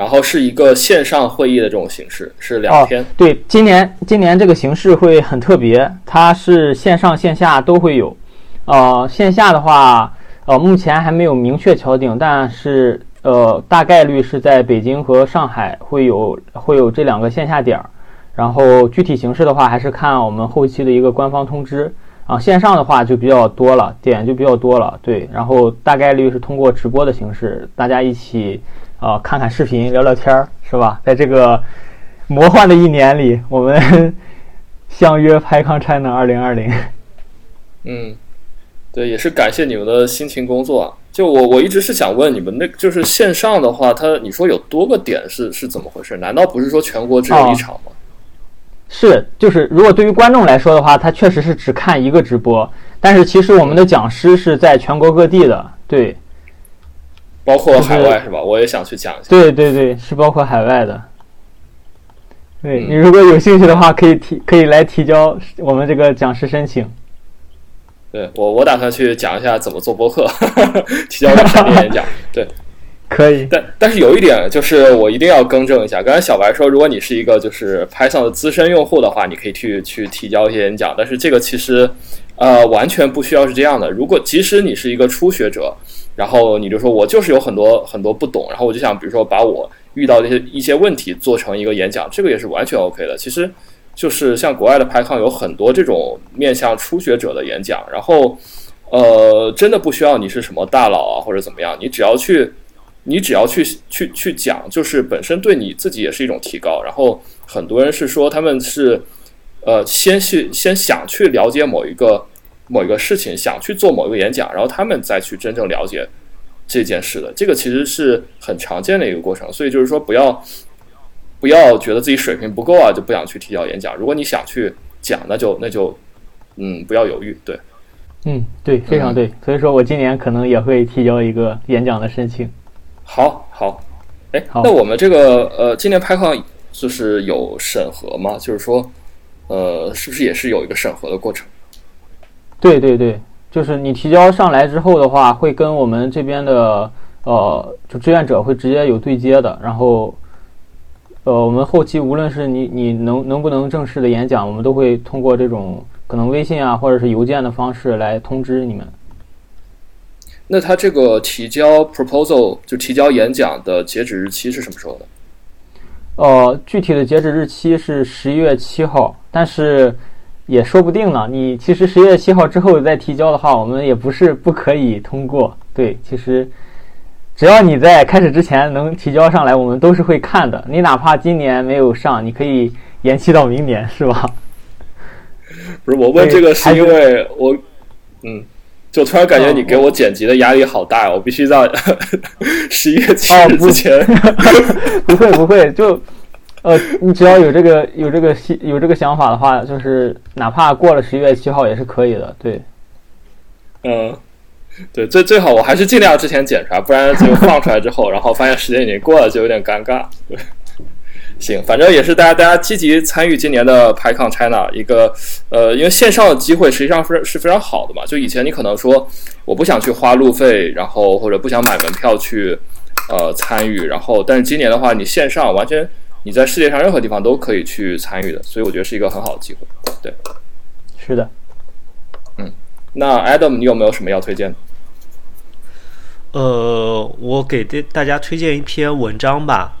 S1: 然后是一个线上会议的这种形式，是两天。
S3: 对，今年今年这个形式会很特别，它是线上线下都会有。呃，线下的话，呃，目前还没有明确敲定，但是呃，大概率是在北京和上海会有会有这两个线下点儿。然后具体形式的话，还是看我们后期的一个官方通知。啊，线上的话就比较多了，点就比较多了，对。然后大概率是通过直播的形式，大家一起啊看看视频，聊聊天儿，是吧？在这个魔幻的一年里，我们 相约拍康 China 二零二零。
S1: 嗯，对，也是感谢你们的辛勤工作。就我我一直是想问你们，那就是线上的话，它你说有多个点是是怎么回事？难道不是说全国只有一场吗？
S3: 是，就是如果对于观众来说的话，他确实是只看一个直播。但是其实我们的讲师是在全国各地的，对，
S1: 包括海外是吧？我也想去讲一下。
S3: 对对对，是包括海外的。对你如果有兴趣的话，可以提可以来提交我们这个讲师申请。
S1: 对我我打算去讲一下怎么做播客，提交闪电演讲。对。
S3: 可以，
S1: 但但是有一点就是我一定要更正一下。刚才小白说，如果你是一个就是 Python 的资深用户的话，你可以去去提交一些演讲。但是这个其实，呃，完全不需要是这样的。如果即使你是一个初学者，然后你就说我就是有很多很多不懂，然后我就想比如说把我遇到的一些一些问题做成一个演讲，这个也是完全 OK 的。其实就是像国外的 Python 有很多这种面向初学者的演讲，然后呃，真的不需要你是什么大佬啊或者怎么样，你只要去。你只要去去去讲，就是本身对你自己也是一种提高。然后很多人是说他们是，呃，先去先想去了解某一个某一个事情，想去做某一个演讲，然后他们再去真正了解这件事的。这个其实是很常见的一个过程。所以就是说，不要不要觉得自己水平不够啊，就不想去提交演讲。如果你想去讲，那就那就嗯，不要犹豫。对，
S3: 嗯，对，非常对。所以说我今年可能也会提交一个演讲的申请。
S1: 好好，哎，那我们这个呃，今年拍抗就是有审核吗？就是说，呃，是不是也是有一个审核的过程？
S3: 对对对，就是你提交上来之后的话，会跟我们这边的呃，就志愿者会直接有对接的。然后，呃，我们后期无论是你你能能不能正式的演讲，我们都会通过这种可能微信啊，或者是邮件的方式来通知你们。
S1: 那他这个提交 proposal 就提交演讲的截止日期是什么时候的？
S3: 呃，具体的截止日期是十一月七号，但是也说不定呢。你其实十一月七号之后再提交的话，我们也不是不可以通过。对，其实只要你在开始之前能提交上来，我们都是会看的。你哪怕今年没有上，你可以延期到明年，是吧？
S1: 不是，我问这个是因为我，嗯。就突然感觉你给我剪辑的压力好大呀！我必须在 十一月七日之前。
S3: 不会不会，就呃，你只要有这个有这个心有这个想法的话，就是哪怕过了十一月七号也是可以的。对，
S1: 嗯，对，最最好我还是尽量之前检查，不然就放出来之后，然后发现时间已经过了，就有点尴尬。对。行，反正也是大家大家积极参与今年的 PyCon China 一个，呃，因为线上的机会实际上是是非常好的嘛。就以前你可能说我不想去花路费，然后或者不想买门票去呃参与，然后但是今年的话，你线上完全你在世界上任何地方都可以去参与的，所以我觉得是一个很好的机会。对，
S3: 是的，
S1: 嗯，那 Adam 你有没有什么要推荐的？
S4: 呃，我给大大家推荐一篇文章吧。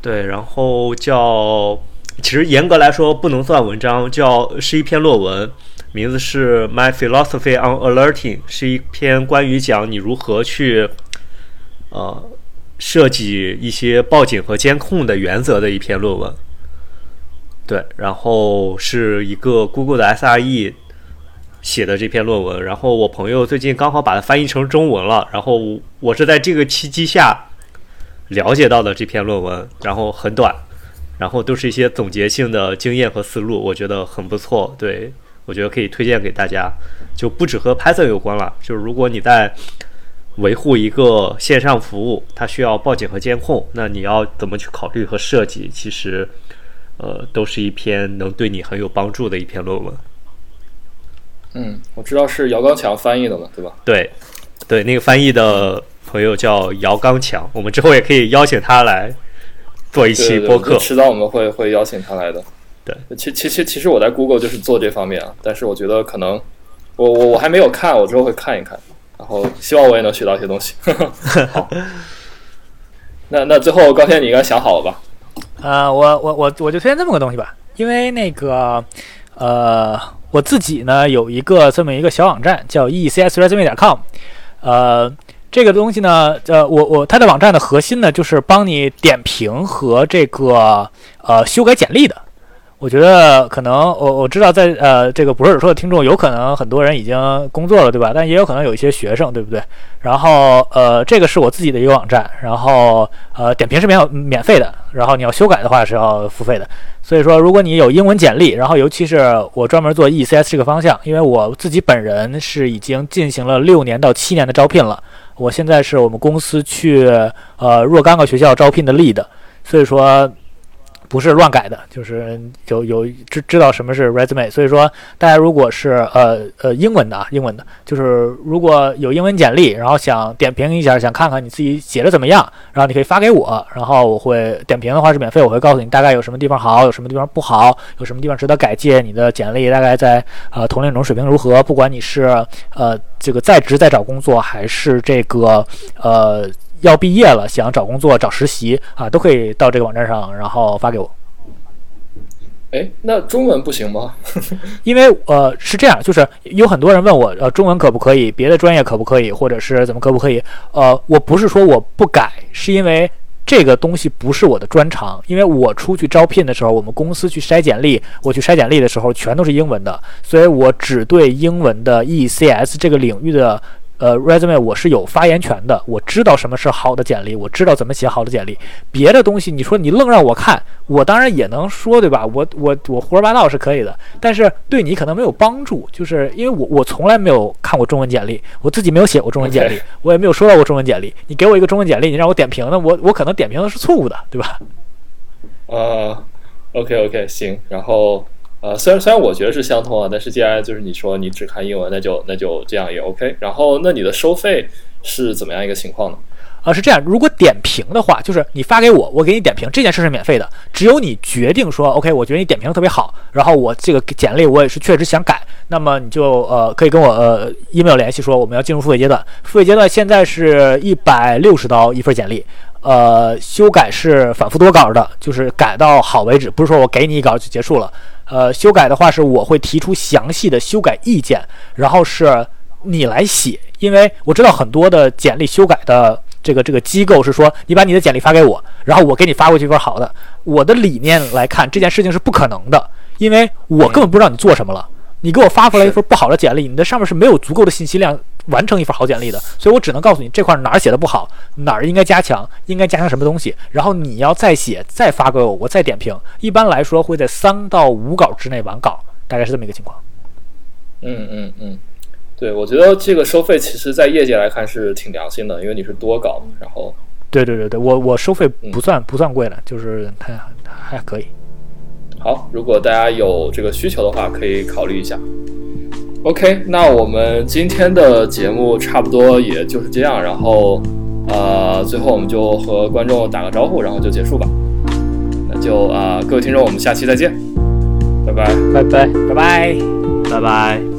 S4: 对，然后叫，其实严格来说不能算文章，叫是一篇论文，名字是 My Philosophy on Alerting，是一篇关于讲你如何去，呃，设计一些报警和监控的原则的一篇论文。对，然后是一个 Google 的 SRE 写的这篇论文，然后我朋友最近刚好把它翻译成中文了，然后我是在这个契机下。了解到的这篇论文，然后很短，然后都是一些总结性的经验和思路，我觉得很不错。对我觉得可以推荐给大家，就不止和 Python 有关了，就是如果你在维护一个线上服务，它需要报警和监控，那你要怎么去考虑和设计？其实，呃，都是一篇能对你很有帮助的一篇论文。
S1: 嗯，我知道是姚刚强翻译的嘛，对吧？
S4: 对，对，那个翻译的朋友叫姚刚强，我们之后也可以邀请他来做一期播客。
S1: 迟早我们会会邀请他来的。
S4: 对，
S1: 其其实其实我在 Google 就是做这方面啊，但是我觉得可能我我我还没有看，我之后会看一看，然后希望我也能学到一些东西。好，那那最后高天你应该想好了吧？
S2: 啊，我我我我就推荐这么个东西吧，因为那个呃。我自己呢有一个这么一个小网站叫 ecsresume.com，呃，这个东西呢，呃，我我它的网站的核心呢就是帮你点评和这个呃修改简历的。我觉得可能我我知道在呃这个博士说的听众有可能很多人已经工作了，对吧？但也有可能有一些学生，对不对？然后呃这个是我自己的一个网站，然后呃点评是免免费的，然后你要修改的话是要付费的。所以说如果你有英文简历，然后尤其是我专门做 ECS 这个方向，因为我自己本人是已经进行了六年到七年的招聘了，我现在是我们公司去呃若干个学校招聘的 lead，所以说。不是乱改的，就是有有知知道什么是 resume，所以说大家如果是呃呃英文的啊，英文的，就是如果有英文简历，然后想点评一下，想看看你自己写的怎么样，然后你可以发给我，然后我会点评的话是免费，我会告诉你大概有什么地方好，有什么地方不好，有什么地方值得改进，你的简历大概在呃同龄中水平如何，不管你是呃这个在职在找工作，还是这个呃。要毕业了，想找工作、找实习啊，都可以到这个网站上，然后发给我。
S1: 哎，那中文不行吗？
S2: 因为呃是这样，就是有很多人问我，呃，中文可不可以？别的专业可不可以？或者是怎么可不可以？呃，我不是说我不改，是因为这个东西不是我的专长。因为我出去招聘的时候，我们公司去筛简历，我去筛简历的时候全都是英文的，所以我只对英文的 ECS 这个领域的。呃，resume 我是有发言权的，我知道什么是好的简历，我知道怎么写好的简历。别的东西，你说你愣让我看，我当然也能说，对吧？我我我胡说八道是可以的，但是对你可能没有帮助，就是因为我我从来没有看过中文简历，我自己没有写过中文简历，我也没有收到过中文简历。你给我一个中文简历，你让我点评那，我我可能点评的是错误的，对吧？
S1: 呃，OK OK，行，然后。呃，虽然虽然我觉得是相通啊，但是既然就是你说你只看英文，那就那就这样也 OK。然后，那你的收费是怎么样一个情况呢？
S2: 啊，是这样，如果点评的话，就是你发给我，我给你点评，这件事是免费的。只有你决定说 OK，我觉得你点评特别好，然后我这个简历我也是确实想改，那么你就呃可以跟我呃 email 联系说我们要进入付费阶段。付费阶段现在是一百六十刀一份简历，呃，修改是反复多稿的，就是改到好为止，不是说我给你一稿就结束了。呃，修改的话是我会提出详细的修改意见，然后是你来写，因为我知道很多的简历修改的这个这个机构是说，你把你的简历发给我，然后我给你发过去一份好的。我的理念来看，这件事情是不可能的，因为我根本不知道你做什么了。你给我发出来一份不好的简历，你的上面是没有足够的信息量完成一份好简历的，所以我只能告诉你这块哪儿写的不好，哪儿应该加强，应该加强什么东西，然后你要再写再发给我，我再点评。一般来说会在三到五稿之内完稿，大概是这么一个情况。
S1: 嗯嗯嗯，对，我觉得这个收费其实在业界来看是挺良心的，因为你是多稿，然后
S2: 对对对对，我我收费不算不算贵的，就是它还可以。
S1: 好，如果大家有这个需求的话，可以考虑一下。OK，那我们今天的节目差不多也就是这样，然后呃，最后我们就和观众打个招呼，然后就结束吧。那就啊，各位听众，我们下期再见，拜拜，
S2: 拜拜，拜拜，
S4: 拜拜。